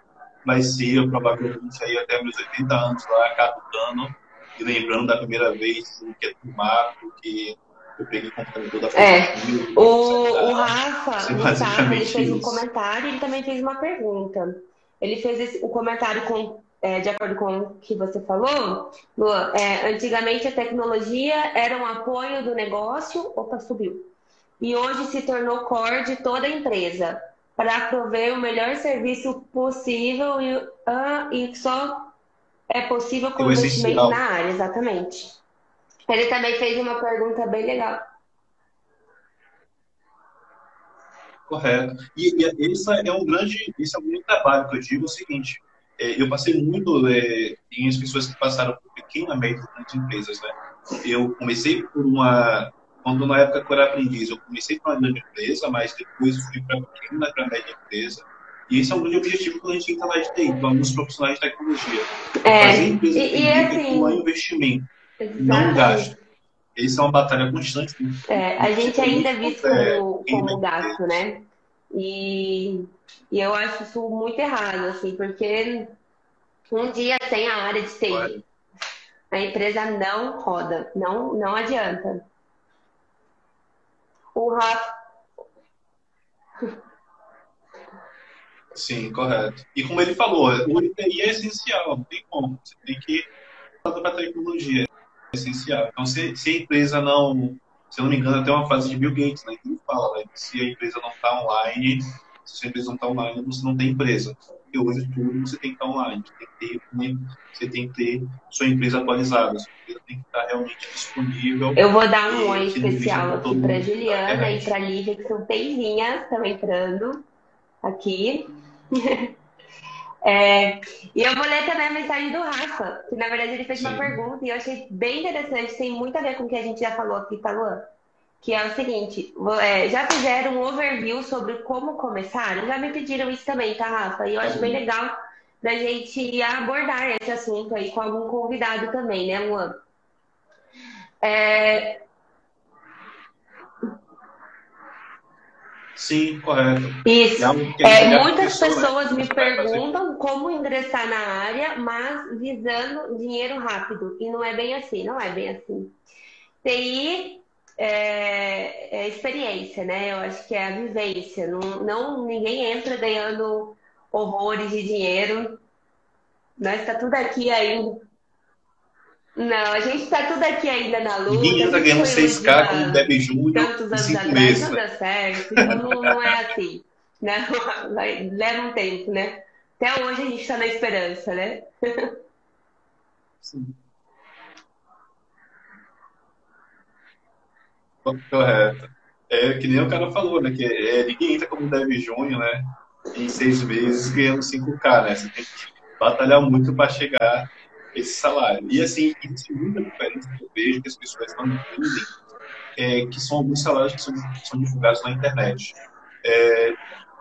vai ser provavelmente aí até meus 80 anos lá, catutando e lembrando da primeira vez que é do mato, que eu peguei o computador da É, o, o Rafa, no sábado, ele fez um comentário e ele também fez uma pergunta. Ele fez esse, o comentário com, é, de acordo com o que você falou, Lua, é, antigamente a tecnologia era um apoio do negócio, opa, subiu, e hoje se tornou core de toda a empresa para prover o melhor serviço possível e, uh, e só é possível com investimento na área, exatamente. Ele também fez uma pergunta bem legal. Correto. E, e esse é um grande, esse é um grande trabalho que eu digo é o seguinte. É, eu passei muito é, em as pessoas que passaram por pequena média de empresas, né? Eu comecei por uma quando na época que eu era aprendiz, eu comecei com uma grande empresa, mas depois fui para pequena, para média empresa. E esse é um grande objetivo quando a gente entra lá de TI, para alguns profissionais de tecnologia. É, Fazer empresa e, e assim, investimento, exatamente. não gasto. Isso é uma batalha constante. É, a gente ainda é visto como, como gasto, né? E, e eu acho isso muito errado, assim, porque um dia tem a área de TI. A empresa não roda, não, não adianta o Rafa. Sim, correto. E como ele falou, o ITI é essencial, não tem como. Você tem que para a tecnologia, é essencial. Então, se, se, a empresa não, se eu não me engano, até uma fase de Bill Gates, né, ele fala, né, se a empresa não está online, se a empresa não está online, você não tem empresa. Porque hoje tudo você tem que estar online, você tem que ter, você tem que ter sua empresa atualizada, sua empresa tem que estar realmente disponível. Eu vou dar um oi especial aqui para Juliana e para Lívia, que são peizinhas, estão entrando aqui. É, e eu vou ler também a mensagem do Rafa, que na verdade ele fez Sim. uma pergunta e eu achei bem interessante, tem muito a ver com o que a gente já falou aqui, tá, Luan? Que é o seguinte: é, já fizeram um overview sobre como começar? Já me pediram isso também, tá, Rafa? E eu acho bem legal da gente abordar esse assunto aí com algum convidado também, né, Luan? É... Sim, correto. Isso. É, é muitas pessoas me perguntam como ingressar na área, mas visando dinheiro rápido. E não é bem assim, não é bem assim. TI é, é experiência, né? Eu acho que é a vivência. Não, não ninguém entra ganhando horrores de dinheiro. Nós está tudo aqui ainda. Não, a gente está tudo aqui ainda na luta. Ninguém está ganhando 6K como deve Júnior tantos anos cinco atrás. Não dá certo. Então não, não é assim. Né? Vai, leva um tempo, né? Até hoje a gente está na esperança, né? Sim. Correto. É que nem o cara falou, né? Que é, ninguém entra como dev júnior, né? Em seis meses ganhando 5K, né? Você tem que batalhar muito para chegar esse salário. E assim, existe muita diferença que eu vejo que as pessoas não entendem, é, que são alguns salários que são, são divulgados na internet. É,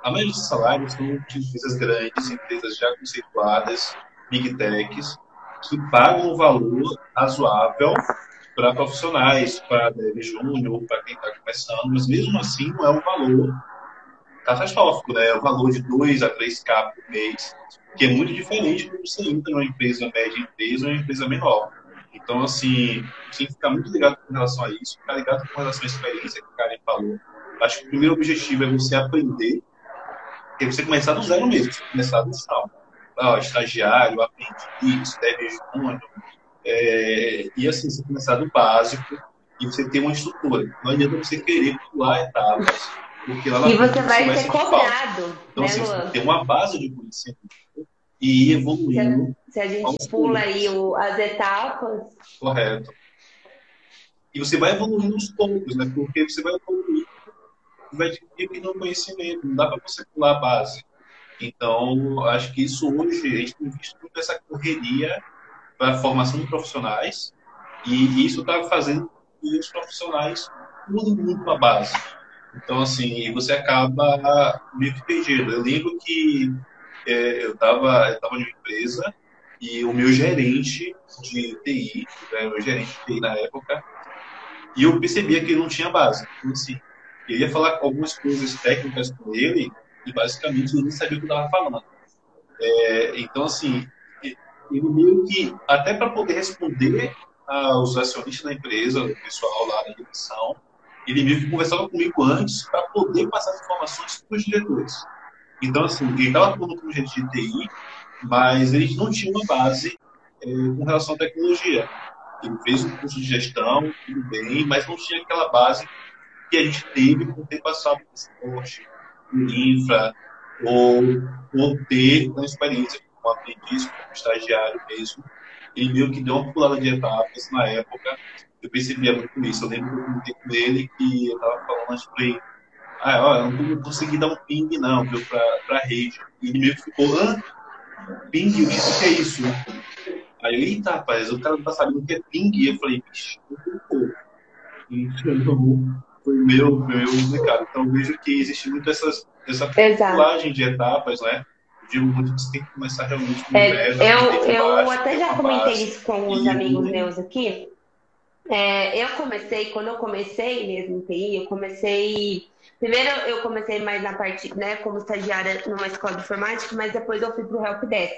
a maioria dos salários são de empresas grandes, empresas já conceituadas, big techs, que pagam um valor razoável para profissionais, para dev júnior, para quem está começando, mas mesmo assim não é um valor catastrófico, né? É um valor de 2 a 3K por mês, que é muito diferente quando você entra numa empresa média empresa ou uma empresa menor. Então, assim, tem que ficar muito ligado com relação a isso, ficar ligado com relação à experiência que o Karen falou. Acho que o primeiro objetivo é você aprender, é você começar do zero mesmo, você começar do final. Ah, estagiário, aprendiz, dev júnior, é, e assim, você começar do básico e você ter uma estrutura. Não adianta você querer pular etapas Porque lá na e você vai, vai ser cobrado. Então, né, assim, você tem uma base de conhecimento e evoluindo. Se a, se a gente pula aí o, as etapas. Correto. E você vai evoluindo aos poucos, né? Porque você vai evoluindo e vai adquirindo conhecimento. Não dá para você pular a base. Então, acho que isso hoje, a gente tem visto muito essa correria para a formação de profissionais e isso está fazendo que os profissionais pulem muito a base. Então, assim, você acaba meio que perdido. Eu lembro que é, eu estava eu tava em uma empresa e o meu gerente de TI, né, meu gerente de TI na época, e eu percebia que ele não tinha base. Então, assim, eu ia falar algumas coisas técnicas com ele e basicamente ele não sabia o que estava falando. É, então, assim, ele meio que, até para poder responder aos acionistas da empresa, o pessoal lá da direção, ele meio que conversava comigo antes para poder passar as informações para os diretores. Então, assim, ele estava atuando como gerente de TI, mas ele não tinha uma base é, com relação à tecnologia. Ele fez um curso de gestão, tudo bem, mas não tinha aquela base que a gente teve por ter passado por esporte, por infra, ou por ter uma experiência aprendiz, como estagiário mesmo. Ele meio que deu uma pulada de etapas na época. Eu percebia muito isso. Eu lembro que eu comentei com ele que eu estava falando antes para ele, ah, ó, eu não consegui dar um ping, não, para a rede. E ele meio que ficou, hã? Ping? O que é isso? Aí eu, eita, rapaz, o cara não tá sabendo o que é ping. E eu falei, bicho, então, foi meio, meio complicado. Então vejo que existe muito essas, essa pulagem de etapas, né? Eu digo muito que você tem que começar realmente com é, Eu, eu baixo, até já comentei base, isso com os amigos meus aqui. É, eu comecei, quando eu comecei mesmo em TI, eu comecei. Primeiro eu comecei mais na parte, né, como estagiária numa escola de informática, mas depois eu fui para o Helpdesk.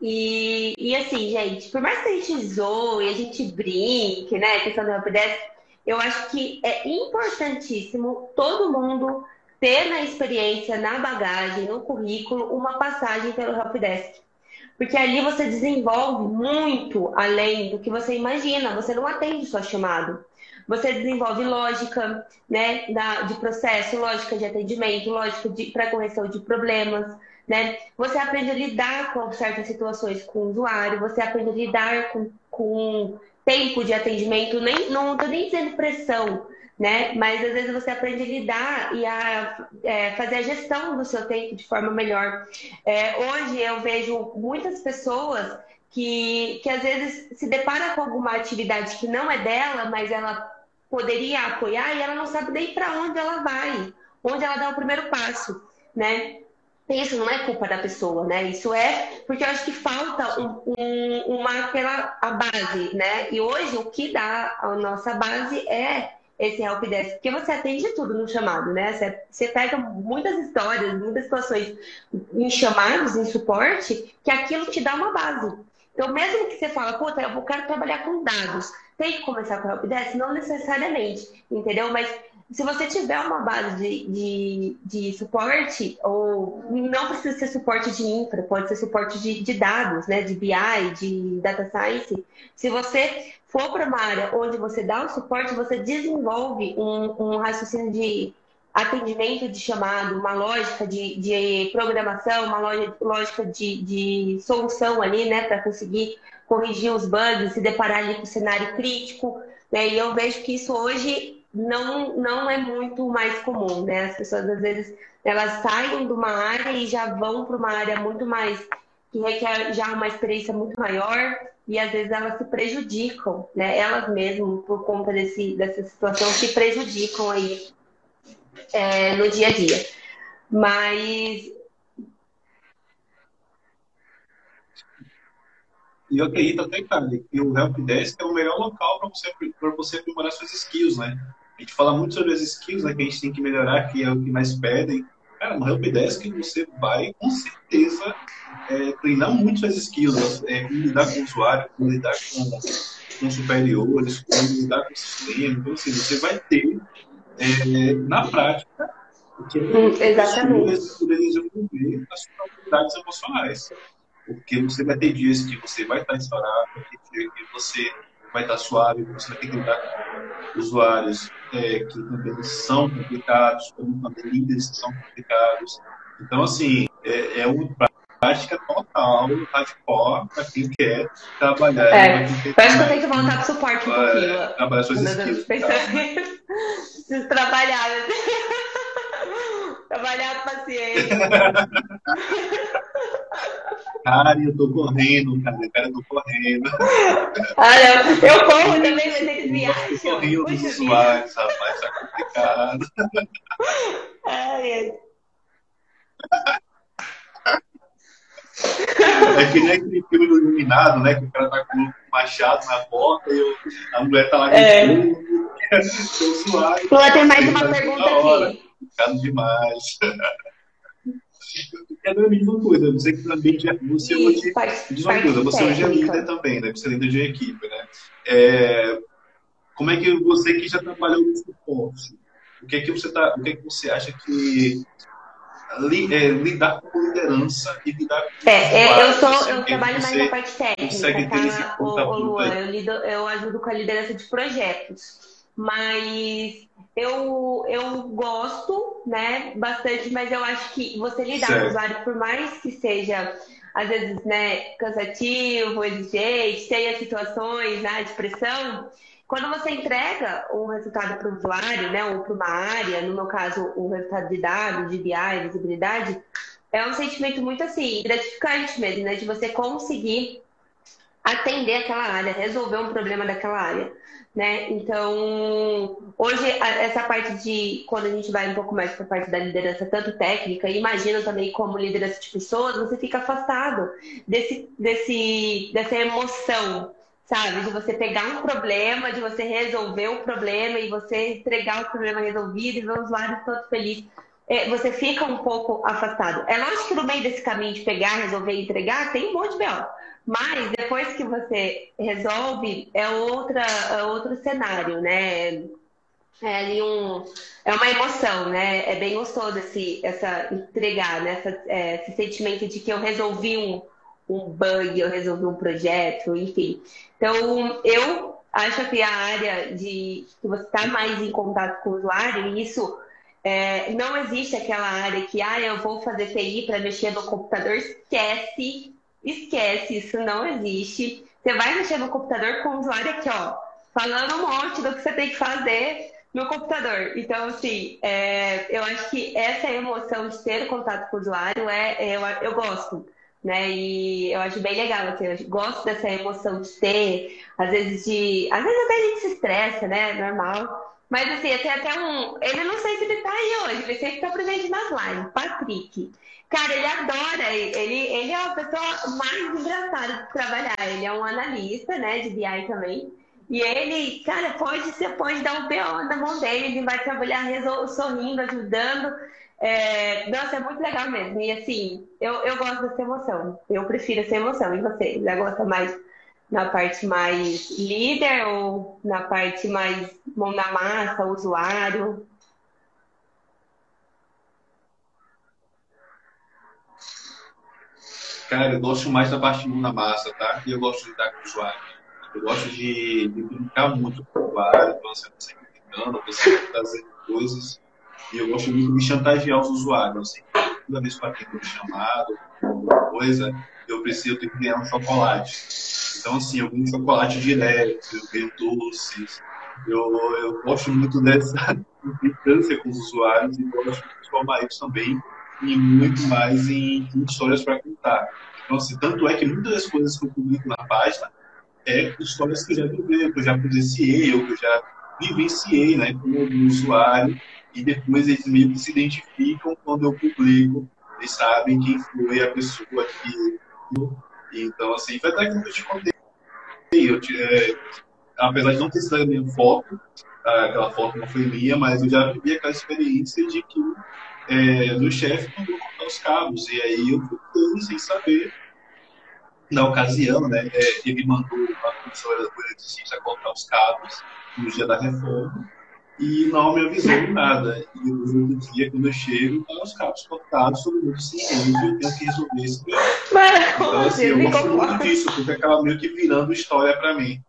E, e assim, gente, por mais que a gente zoe, a gente brinque, né, questão do Helpdesk, eu acho que é importantíssimo todo mundo ter na experiência, na bagagem, no currículo, uma passagem pelo Helpdesk. Porque ali você desenvolve muito além do que você imagina. Você não atende só chamado. Você desenvolve lógica né, de processo, lógica de atendimento, lógica para correção de problemas, né? Você aprende a lidar com certas situações com o usuário, você aprende a lidar com, com tempo de atendimento, nem, não estou nem dizendo pressão, né? Mas às vezes você aprende a lidar e a é, fazer a gestão do seu tempo de forma melhor. É, hoje eu vejo muitas pessoas que, que às vezes se depara com alguma atividade que não é dela, mas ela poderia apoiar e ela não sabe nem para onde ela vai, onde ela dá o primeiro passo, né? Isso não é culpa da pessoa, né? Isso é porque eu acho que falta um, um, uma aquela a base, né? E hoje o que dá a nossa base é esse helpdesk, porque você atende tudo no chamado, né? Você, você pega muitas histórias, muitas situações em chamados, em suporte, que aquilo te dá uma base. Então, mesmo que você fala, puta, eu quero trabalhar com dados, tem que começar com o helpdesk? Não necessariamente, entendeu? Mas se você tiver uma base de, de, de, suporte, ou não precisa ser suporte de infra, pode ser suporte de, de, dados, né? De BI, de data science. Se você for para uma área onde você dá o suporte, você desenvolve um, um raciocínio de atendimento de chamado, uma lógica de, de programação, uma lógica de, de solução ali, né? Para conseguir corrigir os bugs, se deparar ali com o cenário crítico. Né? E eu vejo que isso hoje não, não é muito mais comum, né? As pessoas às vezes elas saem de uma área e já vão para uma área muito mais que requer já uma experiência muito maior e às vezes elas se prejudicam, né? Elas mesmas por conta desse, dessa situação se prejudicam aí é, no dia a dia. Mas E eu acredito até, cara, que o Helpdesk é o melhor local para você, você aprimorar suas skills, né? A gente fala muito sobre as skills né, que a gente tem que melhorar, que é o que mais pedem. Cara, no Helpdesk você vai, com certeza, é, treinar muito suas skills. É, como lidar com o usuário, como lidar com, com superiores, como lidar com o sistema. Então, assim, você vai ter, é, na prática, o que é Exatamente. poder desenvolver as suas habilidades emocionais. Porque você vai ter dias que você vai estar estourado, vai ter dias que você vai estar suave, você vai ter que lidar com usuários é, que também são complicados, como também líderes que são complicados. Então, assim, é, é uma prática total, hardcore, para quem quer trabalhar. É, parece que eu tenho que voltar para o suporte um é, pouquinho. É, trabalhar suas skills. Preciso trabalhar. Né? trabalhar com paciente. Cara, eu tô correndo, cara. Cara, eu tô correndo. Olha, eu corro também, mas eles tô correndo dos usuários, rapaz. Tá complicado. Ai, ai. É que nem aquele filme do Iluminado, né? Que o cara tá com o machado na porta e a mulher tá lá é. suave. Pula, tem mais uma pergunta aqui. Complicado demais. É a mesma coisa, você que também já, você hoje, diz uma coisa, você hoje é líder também, né? Você é líder de equipe, né? É, como é que você que já trabalhou no suporte, o que é que você tá, o que é que você acha que li, é, lidar com liderança e lidar com é, é eu sou eu trabalho mais na parte técnica tá? o, o Luan, eu, lido, eu ajudo com a liderança de projetos mas eu, eu gosto né bastante mas eu acho que você lidar certo. com o usuário por mais que seja às vezes né cansativo exigente tenha situações né, de pressão quando você entrega um resultado para o usuário, né, ou para uma área, no meu caso, um resultado de dados, de BI, visibilidade, é um sentimento muito assim, gratificante mesmo, né, de você conseguir atender aquela área, resolver um problema daquela área. Né? Então, hoje, essa parte de quando a gente vai um pouco mais para a parte da liderança, tanto técnica, imagina também como liderança de pessoas, você fica afastado desse, desse, dessa emoção sabe? De você pegar um problema, de você resolver o problema e você entregar o problema resolvido e ver os usuário todo feliz. É, você fica um pouco afastado. É lógico que no meio desse caminho de pegar, resolver e entregar, tem um monte de B.O. Mas depois que você resolve, é, outra, é outro cenário, né? É ali um, é uma emoção, né? É bem gostoso esse, essa entregar, né? Essa, é, esse sentimento de que eu resolvi um, um bug, eu resolvi um projeto, enfim. Então, eu acho que a área de que você está mais em contato com o usuário, e isso é, não existe aquela área que, ah, eu vou fazer TI para mexer no computador, esquece, esquece, isso não existe. Você vai mexer no computador com o usuário aqui, ó, falando um monte do que você tem que fazer no computador. Então, assim, é, eu acho que essa emoção de ter contato com o usuário é, é eu, eu gosto né? E eu acho bem legal, assim, eu gosto dessa emoção de ter, às vezes de. Às vezes até a gente se estressa, né? Normal. Mas assim, tem até um. Ele não sei se ele tá aí hoje, ele sempre tá presente nas lives, Patrick. Cara, ele adora, ele, ele é a pessoa mais engraçada de trabalhar. Ele é um analista, né, de BI também. E ele, cara, pode, você pode dar um PO na mão dele, ele vai trabalhar sorrindo, ajudando. É, nossa, é muito legal mesmo. E assim, eu, eu gosto dessa emoção. Eu prefiro essa emoção. E você? Já gosta mais na parte mais líder ou na parte mais mão na massa, usuário? Cara, eu gosto mais da parte mão na massa, tá? E eu gosto de lidar com o usuário. Eu gosto de, de brincar muito com o usuário, então você consegue brincando, você fazer coisas e eu gosto muito de chantagear os usuários. Assim, toda vez que eu atendo um chamado, alguma coisa, eu preciso ter que ganhar um chocolate. Então, assim, eu chocolate direto, eu ganho doces. Eu, eu gosto muito dessa implicância com os usuários e gosto de transformar isso também e muito mais em, em histórias para contar. Então, assim, tanto é que muitas das coisas que eu publico na página é histórias que eu já vivi, que eu já presenciei, ou que eu já vivenciei, né, como usuário, e depois eles meio que se identificam quando eu publico, eles sabem quem foi a pessoa que. Então, assim, foi até que eu te contei. Eu, é, apesar de não ter sido a minha foto, aquela foto não foi minha, mas eu já vivi aquela experiência de que é, do chefe mandou cortar os cabos, e aí eu fui sem saber. Na ocasião, né, é, ele mandou a comissão eletricista cortar os cabos no dia da reforma, e não me avisou nada. E no outro dia, quando eu chego, tá os cabos cortados, todo mundo se entende, eu tenho que resolver isso. Então, assim, eu gosto muito disso, porque acaba meio que virando história para mim.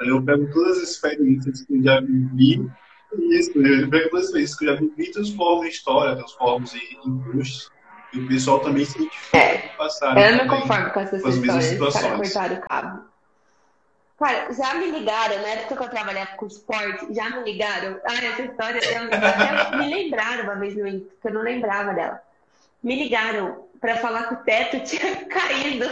Eu pego todas as experiências que eu já vivi, isso, eu pego todas as experiências que eu já vivi, transformo em história, transformo em, posts. E o pessoal também se identifica é, passar. Eu não me conformo com essas com histórias, cara, cortar o cabo. Cara, já me ligaram, na época que eu trabalhava com esporte, já me ligaram. Ah, essa história, até me lembraram uma vez no que eu não lembrava dela. Me ligaram para falar que o teto tinha caído.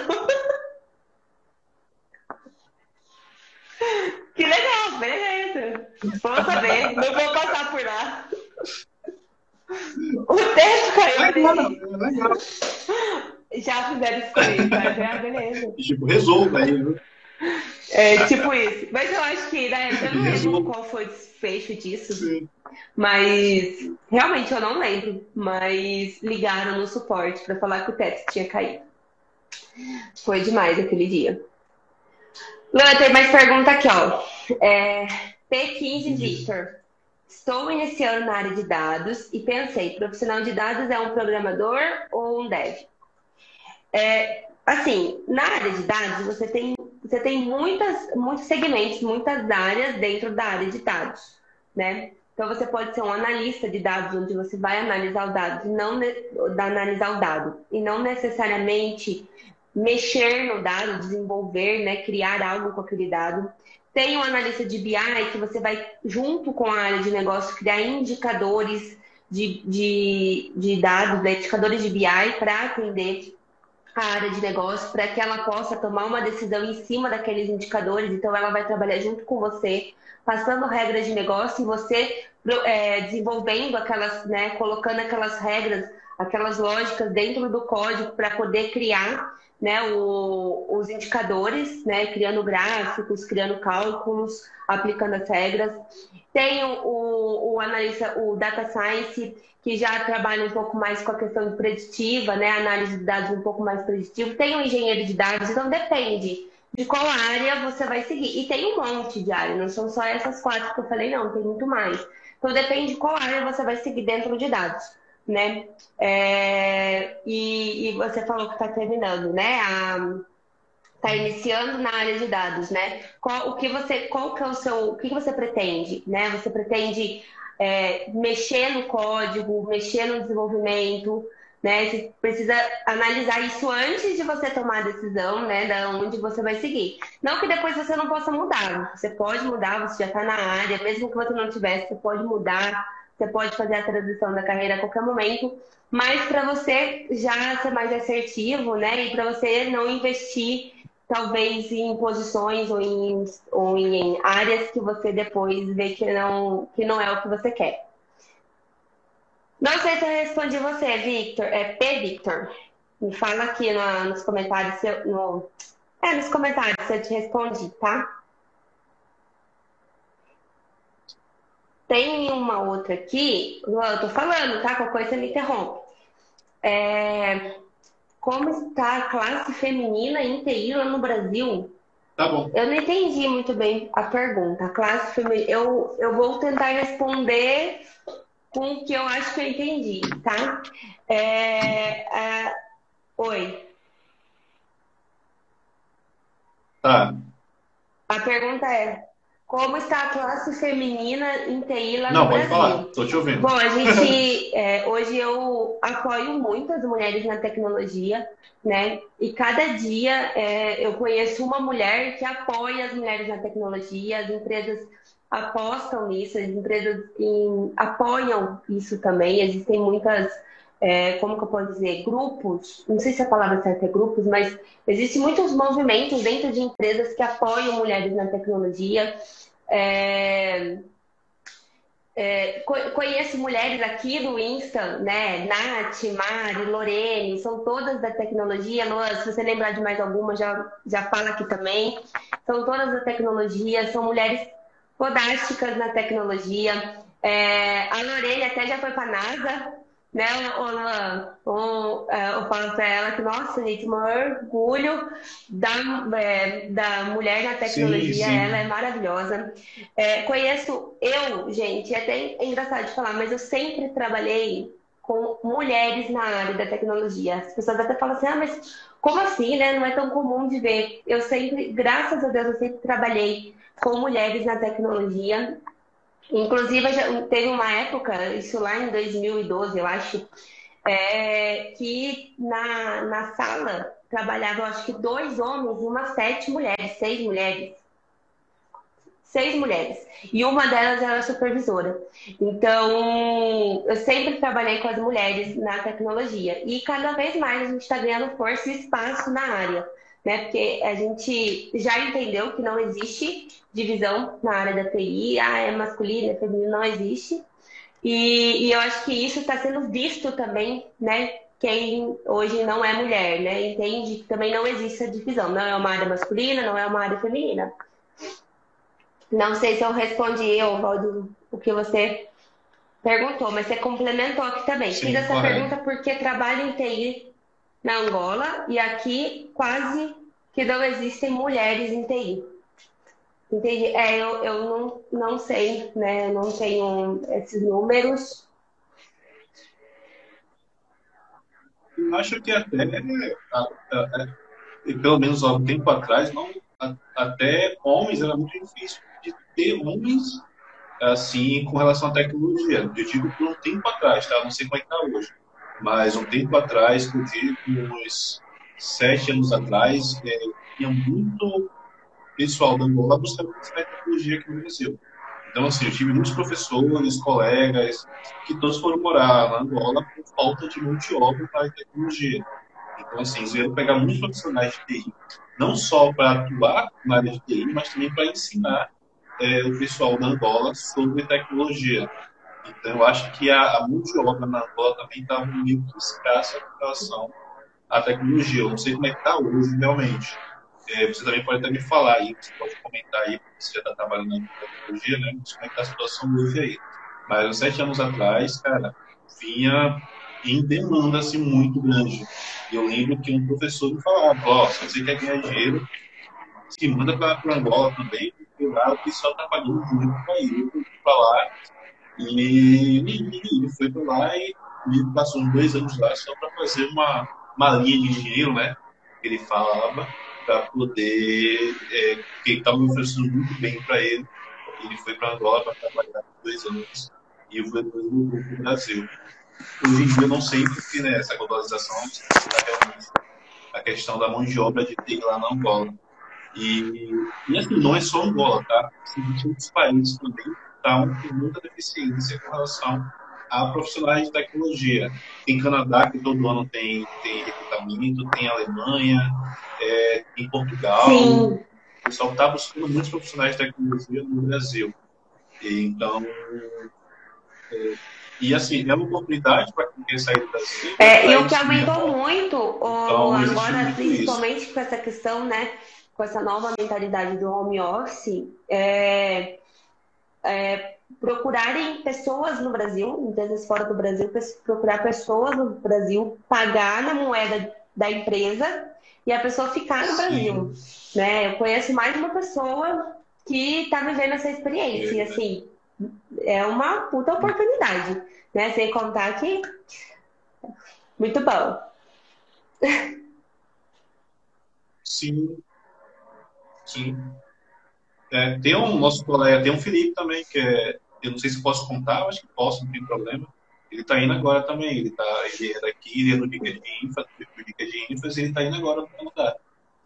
que legal, beleza. Vamos saber, não vou passar por lá. O teto caiu ali. Já fizeram isso comigo, tá? Já, beleza. Tipo, resolva aí, viu? É, tipo isso. Mas eu acho que na época eu não lembro qual foi o desfecho disso. Sim. Mas realmente eu não lembro. Mas ligaram no suporte para falar que o teto tinha caído. Foi demais aquele dia. Luana, tem mais pergunta aqui, ó. É, P15 Victor. Estou iniciando na área de dados e pensei, profissional de dados é um programador ou um dev? É, assim, na área de dados, você tem, você tem muitas, muitos segmentos, muitas áreas dentro da área de dados, né? Então, você pode ser um analista de dados, onde você vai analisar o dado, não analisar o dado, e não necessariamente mexer no dado, desenvolver, né, criar algo com aquele dado. Tem um analista de BI que você vai, junto com a área de negócio, criar indicadores de, de, de dados, né, indicadores de BI para atender a área de negócio para que ela possa tomar uma decisão em cima daqueles indicadores. Então, ela vai trabalhar junto com você, passando regras de negócio e você é, desenvolvendo aquelas, né, colocando aquelas regras, aquelas lógicas dentro do código para poder criar né, o, os indicadores, né, criando gráficos, criando cálculos, aplicando as regras. Tem o, o analista, o data science, que já trabalha um pouco mais com a questão preditiva, né? Análise de dados um pouco mais preditivo. Tem o engenheiro de dados, então depende de qual área você vai seguir. E tem um monte de área, não são só essas quatro que eu falei, não, tem muito mais. Então depende de qual área você vai seguir dentro de dados, né? É, e, e, você falou que está terminando, né? Está iniciando na área de dados, né? Qual, o que você, qual que é o seu, o que você pretende, né? Você pretende é, mexer no código, mexer no desenvolvimento, né? Você precisa analisar isso antes de você tomar a decisão, né? Da onde você vai seguir. Não que depois você não possa mudar. Você pode mudar, você já está na área, mesmo que você não tivesse, você pode mudar, você pode fazer a transição da carreira a qualquer momento. Mas para você já ser mais assertivo, né? E para você não investir talvez em posições ou em, ou em áreas que você depois vê que não, que não é o que você quer. Não sei se eu respondi você, Victor. É P. Victor. Me fala aqui no, nos comentários se eu, no, é, nos comentários se eu te respondi, tá? Tem uma outra aqui, eu tô falando, tá? Qualquer coisa me interrompe. É, como está a classe feminina em TI lá no Brasil? Tá bom. Eu não entendi muito bem a pergunta. A classe feminina. Eu, eu vou tentar responder com o que eu acho que eu entendi, tá? É, é... Oi. Tá. A pergunta é: como está a classe feminina em TI lá Não, no Brasil? Não, pode falar. Estou te ouvindo. Bom, a gente... É, hoje eu apoio muito as mulheres na tecnologia, né? E cada dia é, eu conheço uma mulher que apoia as mulheres na tecnologia, as empresas apostam nisso, as empresas em, apoiam isso também. Existem muitas é, como que eu posso dizer, grupos, não sei se a palavra certa é grupos, mas existem muitos movimentos dentro de empresas que apoiam mulheres na tecnologia. É, é, conheço mulheres aqui do Insta, né? Nath, Mari, Lorene, são todas da tecnologia. Se você lembrar de mais alguma, já, já fala aqui também. São todas da tecnologia, são mulheres fodásticas na tecnologia. É, a Lorene até já foi para a NASA, né, Ona, eu, é, eu falo para ela que, nossa, gente, o maior orgulho da, é, da mulher na tecnologia, sim, sim. ela é maravilhosa. É, conheço eu, gente, é até engraçado de falar, mas eu sempre trabalhei com mulheres na área da tecnologia. As pessoas até falam assim, ah, mas como assim, né? Não é tão comum de ver. Eu sempre, graças a Deus, eu sempre trabalhei com mulheres na tecnologia. Inclusive, teve uma época, isso lá em 2012, eu acho, é, que na, na sala trabalhavam, acho que dois homens e umas sete mulheres, seis mulheres seis mulheres. E uma delas era supervisora. Então, eu sempre trabalhei com as mulheres na tecnologia. E cada vez mais a gente está ganhando força e espaço na área. Né? Porque a gente já entendeu que não existe divisão na área da TI. Ah, é masculino, é feminino, não existe. E, e eu acho que isso está sendo visto também, né? Quem hoje não é mulher, né? Entende que também não existe essa divisão. Não é uma área masculina, não é uma área feminina. Não sei se eu respondi, Valdo, o que você perguntou, mas você complementou aqui também. Sim, Fiz essa correto. pergunta porque trabalho em TI na Angola e aqui quase que não existem mulheres em TI. Entendi. É, eu, eu não, não sei, né? Eu não tenho esses números. Acho que até, pelo menos há um tempo atrás, não, até homens era muito difícil de ter homens assim com relação à tecnologia. Eu digo por um tempo atrás, tá? Não sei como é que tá hoje. Mas um tempo atrás, eu digo uns sete anos atrás, é, tinha muito pessoal da Angola buscando tecnologia aqui no Brasil. Então, assim, eu tive muitos professores, colegas, que todos foram morar na Angola por falta de mão de obra para a tecnologia. Então, assim, eles vieram pegar muitos profissionais de TI, não só para atuar na área de TI, mas também para ensinar é, o pessoal da Angola sobre tecnologia. Então, eu acho que a, a na Angola também estava tá meio que escassa em relação à tecnologia. Eu não sei como é que está hoje, realmente. É, você também pode até me falar aí, você pode comentar aí, porque você já está trabalhando na tecnologia, né? Como é que está a situação hoje aí. Mas, uns sete anos atrás, cara, vinha em demanda assim, muito grande. E eu lembro que um professor me falava, ó, oh, se você quer ganhar dinheiro, se manda para Angola também, porque lá o pessoal está pagando muito para ir. Para lá e ele foi para lá e ele passou uns dois anos lá só para fazer uma, uma linha de dinheiro, né? Que ele falava, para poder. É, porque estava me oferecendo muito bem para ele. Ele foi para Angola para trabalhar dois anos e depois voltou para o Brasil. Hoje em dia eu não sei porque né, essa globalização realmente a questão da mão de obra de ter lá na Angola. E, e assim, não é só Angola, tá? Existem outros países também que estão com muita deficiência com relação a profissionais de tecnologia. Tem Canadá, que todo ano tem, tem recrutamento, tem Alemanha, é, tem Portugal. Sim. O pessoal está buscando muitos profissionais de tecnologia no Brasil. Então, é, e assim, é uma oportunidade para quem quer sair do Brasil. É, e o que aumentou muito, então, agora, principalmente isso. com essa questão, né? Com essa nova mentalidade do home office, é, é, procurarem pessoas no Brasil, empresas fora do Brasil, procurar pessoas no Brasil, pagar na moeda da empresa e a pessoa ficar no Brasil. Né? Eu conheço mais uma pessoa que está vivendo essa experiência. E, assim, é uma puta oportunidade, né? Sem contar que muito bom. Sim. Sim. É, tem um nosso colega, tem um Felipe também, que é, eu não sei se posso contar, acho que posso, não tem problema. Ele está indo agora também, ele, tá, ele é daqui, ele é do Dica de Infra, do Dica de Infra, ele está indo agora no Canadá.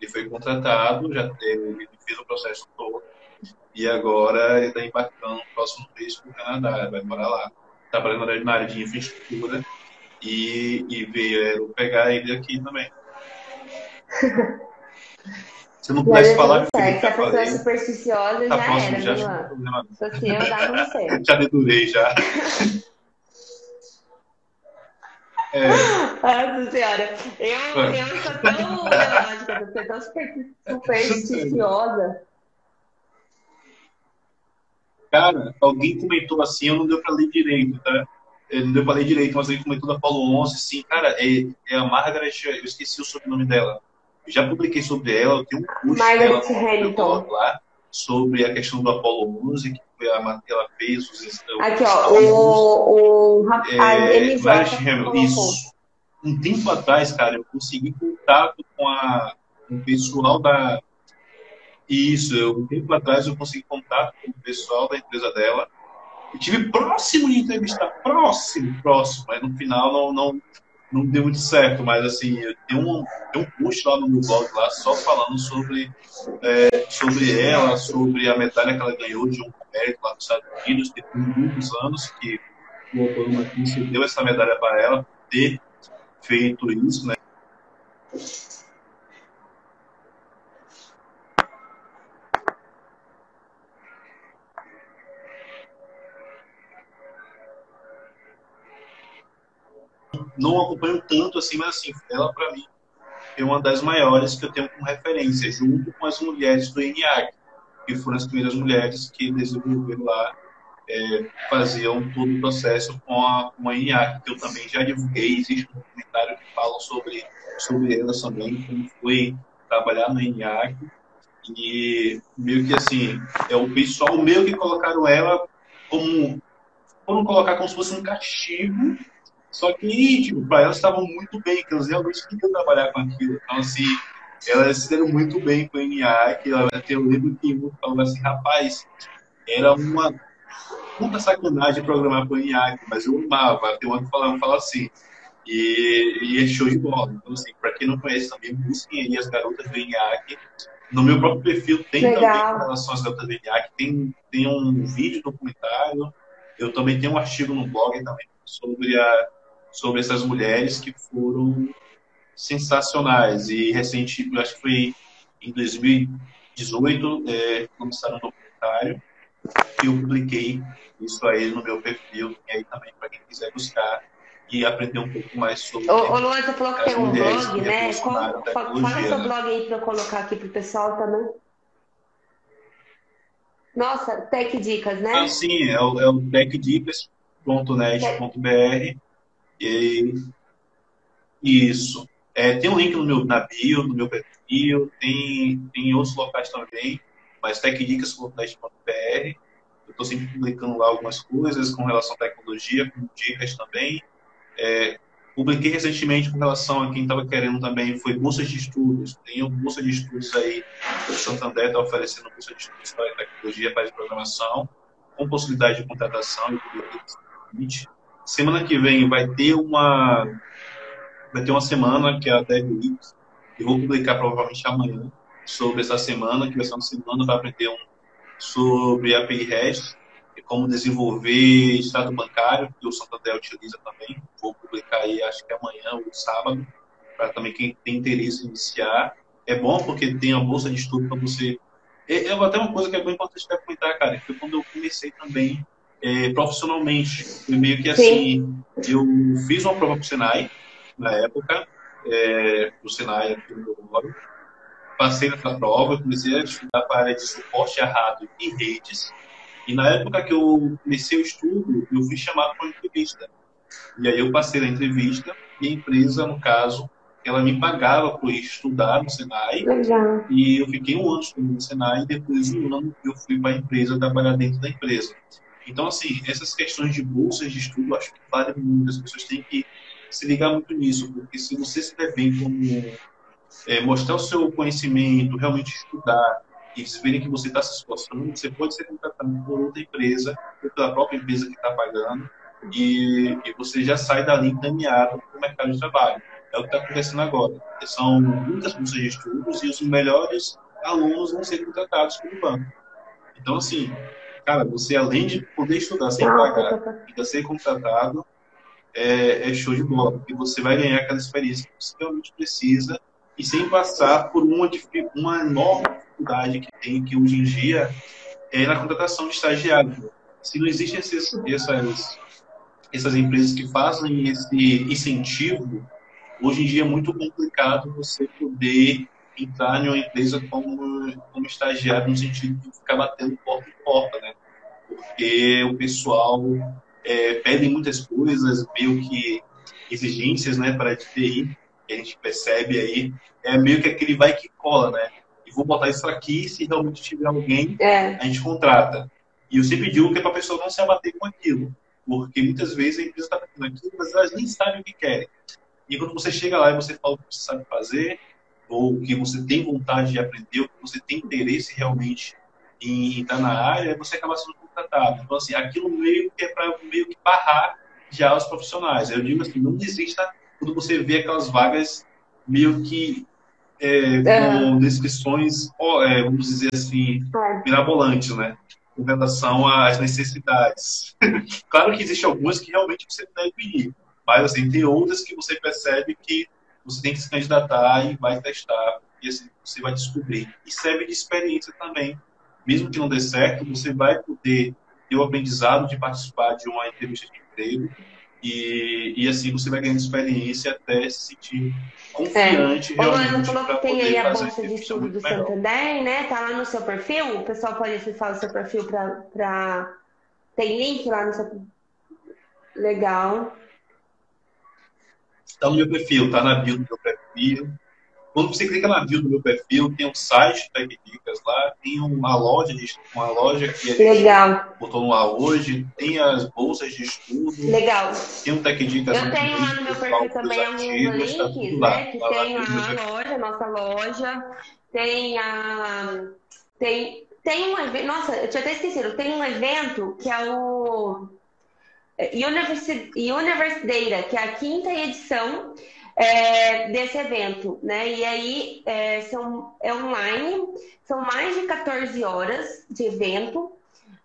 Ele foi contratado, já teve, fez o processo todo, e agora ele está embarcando no próximo mês para o Canadá, vai morar lá. Trabalhando na área de infraestrutura e, e veio pegar ele aqui também. Se não pudesse falar, Se a pessoa é supersticiosa, tá já próximo, era, já Milan. Se fosse eu, dava certo. já dedurei, já. É. Nossa senhora, eu, eu sou tão lógica, eu sou tão supersticiosa. Cara, alguém comentou assim, eu não deu para ler direito, tá? Eu não deu para ler direito, mas alguém comentou da Apolo 11, assim, cara, é, é a Margaret, eu esqueci o sobrenome dela. Eu já publiquei sobre ela, eu tenho um curso Margaret Hamilton. lá sobre a questão do Apolo 11, que foi a que ela fez. Os, Aqui, ó, o, o rapaz, é, Margaret Hamilton, isso. um tempo atrás, cara, eu consegui contato com, a, com o pessoal da. Isso, eu, um tempo atrás eu consegui contato com o pessoal da empresa dela. Eu tive próximo de entrevistar, próximo, próximo, mas no final não, não, não deu muito certo, mas assim, tem um, um post lá no meu blog lá só falando sobre, é, sobre ela, sobre a medalha que ela ganhou de um mérito lá nos Estados Unidos, tem muitos anos que o Obama deu essa medalha para ela ter feito isso, né? Não acompanho tanto assim, mas assim, ela para mim é uma das maiores que eu tenho como referência, junto com as mulheres do ENIAC, que foram as primeiras mulheres que desenvolveram lá é, faziam todo o processo com a, com a ENIAC, que eu também já divulguei. Existe um documentário que fala sobre, sobre elas também, como foi trabalhar no ENIAC. E meio que assim, é o pessoal meio que colocaram ela como. Foram colocar como se fosse um castigo. Só que, tipo, para elas estavam muito bem, que elas realmente queriam trabalhar com aquilo. Então, assim, elas se deram muito bem com o ENIAC. Eu lembro que um falou assim, rapaz, era uma puta sacanagem programar com o ENIAC, mas eu amava. Tem uma que falava, fala assim. E, e é show de bola. Então, assim, para quem não conhece também, busquem aí as garotas do ENIAC. No meu próprio perfil tem Legal. também com relação às garotas do ENIAC, tem, tem um vídeo documentário. Eu também tenho um artigo no blog também sobre, a, sobre essas mulheres que foram sensacionais. E recente, acho que foi em 2018, é, começaram um documentário que eu publiquei isso aí no meu perfil, e aí também para quem quiser buscar e aprender um pouco mais sobre. Ô, ô Luan, você falou que tem um blog, né? Qual, fala seu né? blog aí para eu colocar aqui para o pessoal também. Nossa, Tech Dicas, né? Ah, sim, é o, é o techdicas.net.br. E isso. É, tem um link no meu na bio, no meu perfil, tem, tem em outros locais também, mas techdicas.net.br estou sempre publicando lá algumas coisas com relação à tecnologia, com dicas também. É, publiquei recentemente com relação a quem estava querendo também, foi bolsas de estudos. Tem uma bolsa de estudos aí, o Santander está oferecendo bolsa de estudos para tecnologia, para programação, com possibilidade de contratação e Semana que vem vai ter uma vai ter uma semana que é a Dev Week, eu vou publicar provavelmente amanhã sobre essa semana, que vai ser uma semana para aprender um sobre API REST e como desenvolver estado bancário, que o Santander utiliza também. Vou publicar aí, acho que amanhã ou sábado, para também quem tem interesse em iniciar. É bom porque tem a bolsa de estudo para você. É, é, até uma coisa que é bem importante até comentar, cara, que quando eu comecei também é, profissionalmente. Foi meio que assim, Sim. eu fiz uma prova para o Senai, na época, é, o Senai aqui no meu passei nessa prova, comecei a estudar para a área de suporte a rádio e redes. E na época que eu comecei o estudo, eu fui chamado para uma entrevista. E aí eu passei na entrevista e a empresa, no caso, ela me pagava por estudar no Senai. Legal. E eu fiquei um ano estudando no Senai e depois um ano eu fui para a empresa trabalhar dentro da empresa. Então, assim, essas questões de bolsas de estudo, acho que valem muito. As pessoas têm que se ligar muito nisso, porque se você se der bem como é, mostrar o seu conhecimento, realmente estudar, e eles verem que você está se esforçando, você pode ser contratado por outra empresa, ou pela própria empresa que está pagando, e, e, você já sai dali encaminhado para o mercado de trabalho. É o que está acontecendo agora. São muitas bolsas de estudos e os melhores alunos vão ser contratados pelo banco. Então, assim, cara, você além de poder estudar sem pagar, ainda ser contratado, é, é show de bola, porque você vai ganhar aquela experiência que você realmente precisa e sem passar por uma, uma enorme dificuldade que tem, que hoje em dia é na contratação de estagiário. Se não existem essas, essas, essas empresas que fazem esse incentivo, hoje em dia é muito complicado você poder entrar em uma empresa como, como estagiário, no sentido de ficar batendo porta em porta, né? Porque o pessoal é, pede muitas coisas, meio que exigências, né, para a TI, que a gente percebe aí, é meio que aquele vai que cola, né? E vou botar isso aqui, se realmente tiver alguém, é. a gente contrata. E eu sempre digo que é para a pessoa não se abater com aquilo, porque muitas vezes a empresa está fazendo aquilo, mas elas nem sabem o que querem. E quando você chega lá e você fala o que você sabe fazer, ou que você tem vontade de aprender, ou que você tem interesse realmente em estar na área, você acaba sendo contratado. Então, assim, aquilo meio que é para meio que barrar já os profissionais. Eu digo assim, não desista quando você vê aquelas vagas meio que é, com descrições, é, vamos dizer assim, é. mirabolantes, né? Com relação às necessidades. claro que existem algumas que realmente você deve ir, mas assim, tem outras que você percebe que você tem que se candidatar e vai testar, e assim, você vai descobrir. E serve de experiência também. Mesmo que não dê certo, você vai poder ter o aprendizado de participar de uma entrevista de emprego e, e assim você vai ganhando experiência até se sentir confiante é. realmente. Falou que tem aí a bolsa de estudo do melhor. Santander, né? Tá lá no seu perfil. O pessoal pode acessar o seu perfil para. Tem link lá no seu. Legal. Tá no meu perfil, tá na bio do meu perfil. Quando você clica na bio do meu perfil, tem um site Tech Dicas lá, tem uma loja, de, uma loja que a gente Legal. botou no ar hoje, tem as bolsas de estudo. Legal. Tem um Tech Dicas Eu tenho lá no meu perfil também alguns links, tá né? Que tem a loja, nossa loja, tem a. Tem, tem um evento. Nossa, eu tinha até esquecido, tem um evento que é o. Universe, Universe Data, que é a quinta edição é, desse evento, né? E aí é, são, é online, são mais de 14 horas de evento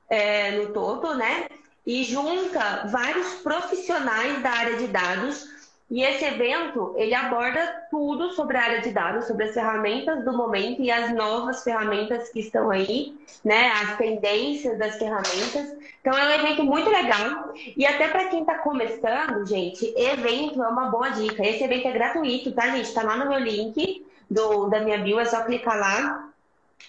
é, no todo, né? E junta vários profissionais da área de dados e esse evento, ele aborda tudo sobre a área de dados, sobre as ferramentas do momento e as novas ferramentas que estão aí, né? As tendências das ferramentas. Então, é um evento muito legal. E até para quem está começando, gente, evento é uma boa dica. Esse evento é gratuito, tá, gente? Está lá no meu link do, da minha bio, é só clicar lá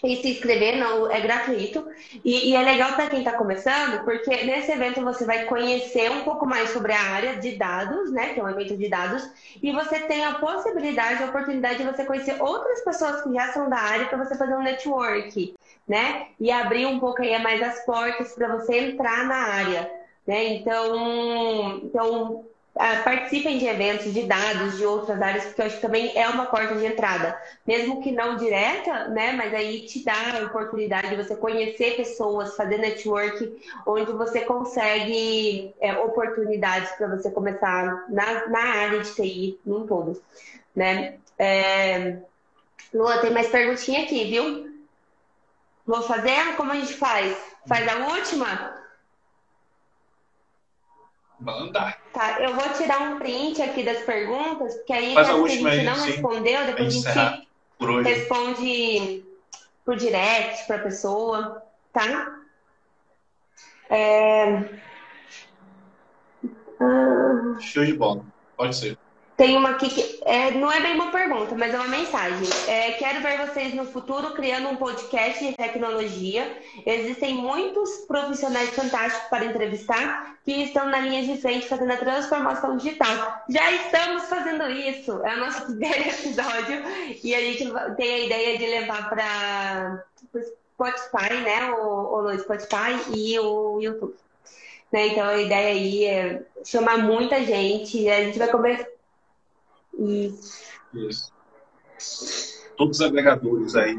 e se inscrever não é gratuito e, e é legal para quem está começando porque nesse evento você vai conhecer um pouco mais sobre a área de dados, né, que é um evento de dados, e você tem a possibilidade, a oportunidade de você conhecer outras pessoas que já são da área para você fazer um network, né, e abrir um pouco aí mais as portas para você entrar na área, né. Então, então participem de eventos de dados de outras áreas, porque eu acho que também é uma porta de entrada. Mesmo que não direta, né? Mas aí te dá a oportunidade de você conhecer pessoas, fazer network, onde você consegue é, oportunidades para você começar na, na área de TI num todo. Né? É... Lua, tem mais perguntinha aqui, viu? Vou fazer? Como a gente faz? Faz a última? Manda. Tá, eu vou tirar um print aqui das perguntas, porque aí Faz a, a gente aí, não sim. respondeu, depois a gente por responde por direct para a pessoa, tá? É... Ah... Show de bola, pode ser. Tem uma aqui que é, não é bem uma pergunta, mas é uma mensagem. É, quero ver vocês no futuro criando um podcast de tecnologia. Existem muitos profissionais fantásticos para entrevistar que estão na linha de frente fazendo a transformação digital. Já estamos fazendo isso. É o nosso primeiro episódio e a gente tem a ideia de levar para o Spotify, né? O, o Spotify e o YouTube. Né? Então a ideia aí é chamar muita gente. A gente vai conversar isso. Isso. Todos os agregadores aí.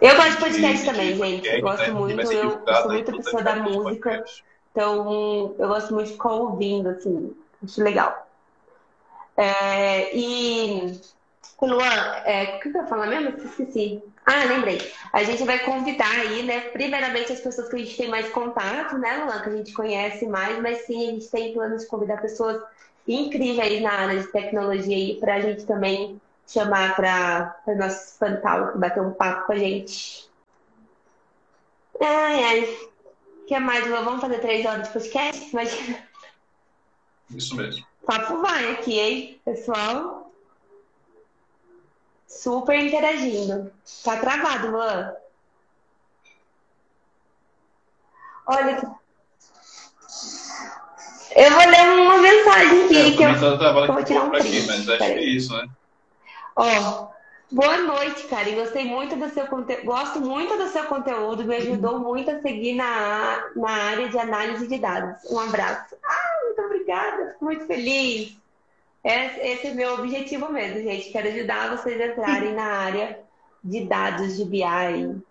Eu gosto de podcast de, também, gente. eu gosto né? muito. Eu sou muito pessoa da música. Podcast. Então, eu gosto muito de ficar ouvindo, assim. Acho legal. É, e. Luan, é, o que eu ia falar mesmo? Esqueci. Ah, lembrei. A gente vai convidar aí, né? Primeiramente as pessoas que a gente tem mais contato, né, Luan? Que a gente conhece mais, mas sim, a gente tem planos de convidar pessoas incríveis na área de tecnologia aí para a gente também chamar para o nosso espantal bater um papo com a gente. Ai, ai. O que mais? Vamos fazer três horas de podcast? Imagina. Isso mesmo. Papo vai aqui, hein, pessoal? Super interagindo. Tá travado, Luan. Olha, eu vou ler uma mensagem aqui. É, que eu, eu vou tirar um print. Aqui, mas acho que é isso, né? Ó, boa noite, cara. E gostei muito do seu conteúdo. Gosto muito do seu conteúdo. Me ajudou muito a seguir na, na área de análise de dados. Um abraço. Ah, muito obrigada. Fico muito feliz. Esse é meu objetivo mesmo, gente. Quero ajudar vocês a entrarem na área de dados de BI,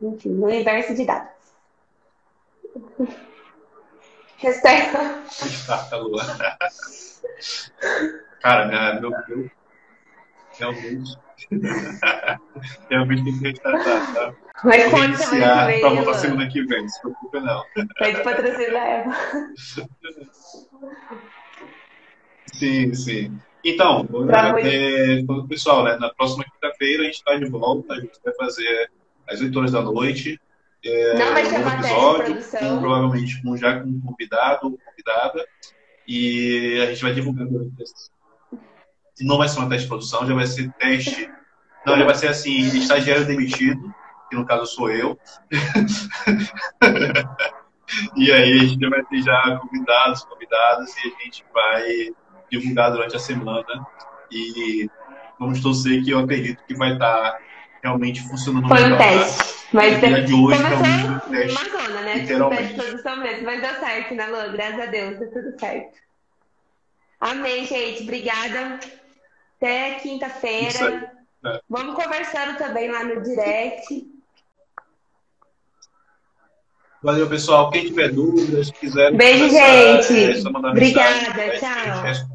enfim, no universo de dados. Restarta. Restarta, Lua. Cara, né, meu, meu, realmente. realmente tem que restartar, tá? Mas pode também Pra voltar semana que vem, não se preocupe não. Pede patrocinar Eva. Sim, sim. Então, é, pessoal, né, na próxima quinta-feira a gente está de volta, a gente vai fazer às 8 horas da noite. É, Não vai um episódio, com, provavelmente com, já com um convidado ou convidada. E a gente vai divulgar durante Não vai ser uma teste de produção, já vai ser teste. Não, já vai ser assim, estagiário demitido, que no caso sou eu. e aí a gente vai ter já convidados, convidadas, e a gente vai divulgar durante a semana. E vamos torcer que eu acredito que vai estar realmente funcionando Foi um teste. Mas dia de hoje começou um teste. uma zona, né? Literalmente. Teste de produção mesmo. Mas deu certo, né, Lu? Graças a Deus, deu tudo certo. Amém, gente. Obrigada. Até quinta-feira. É. Vamos conversando também lá no direct. Valeu, pessoal. Quem tiver dúvidas, quiser. Beijo, gente. É Obrigada. Mensagem, tchau.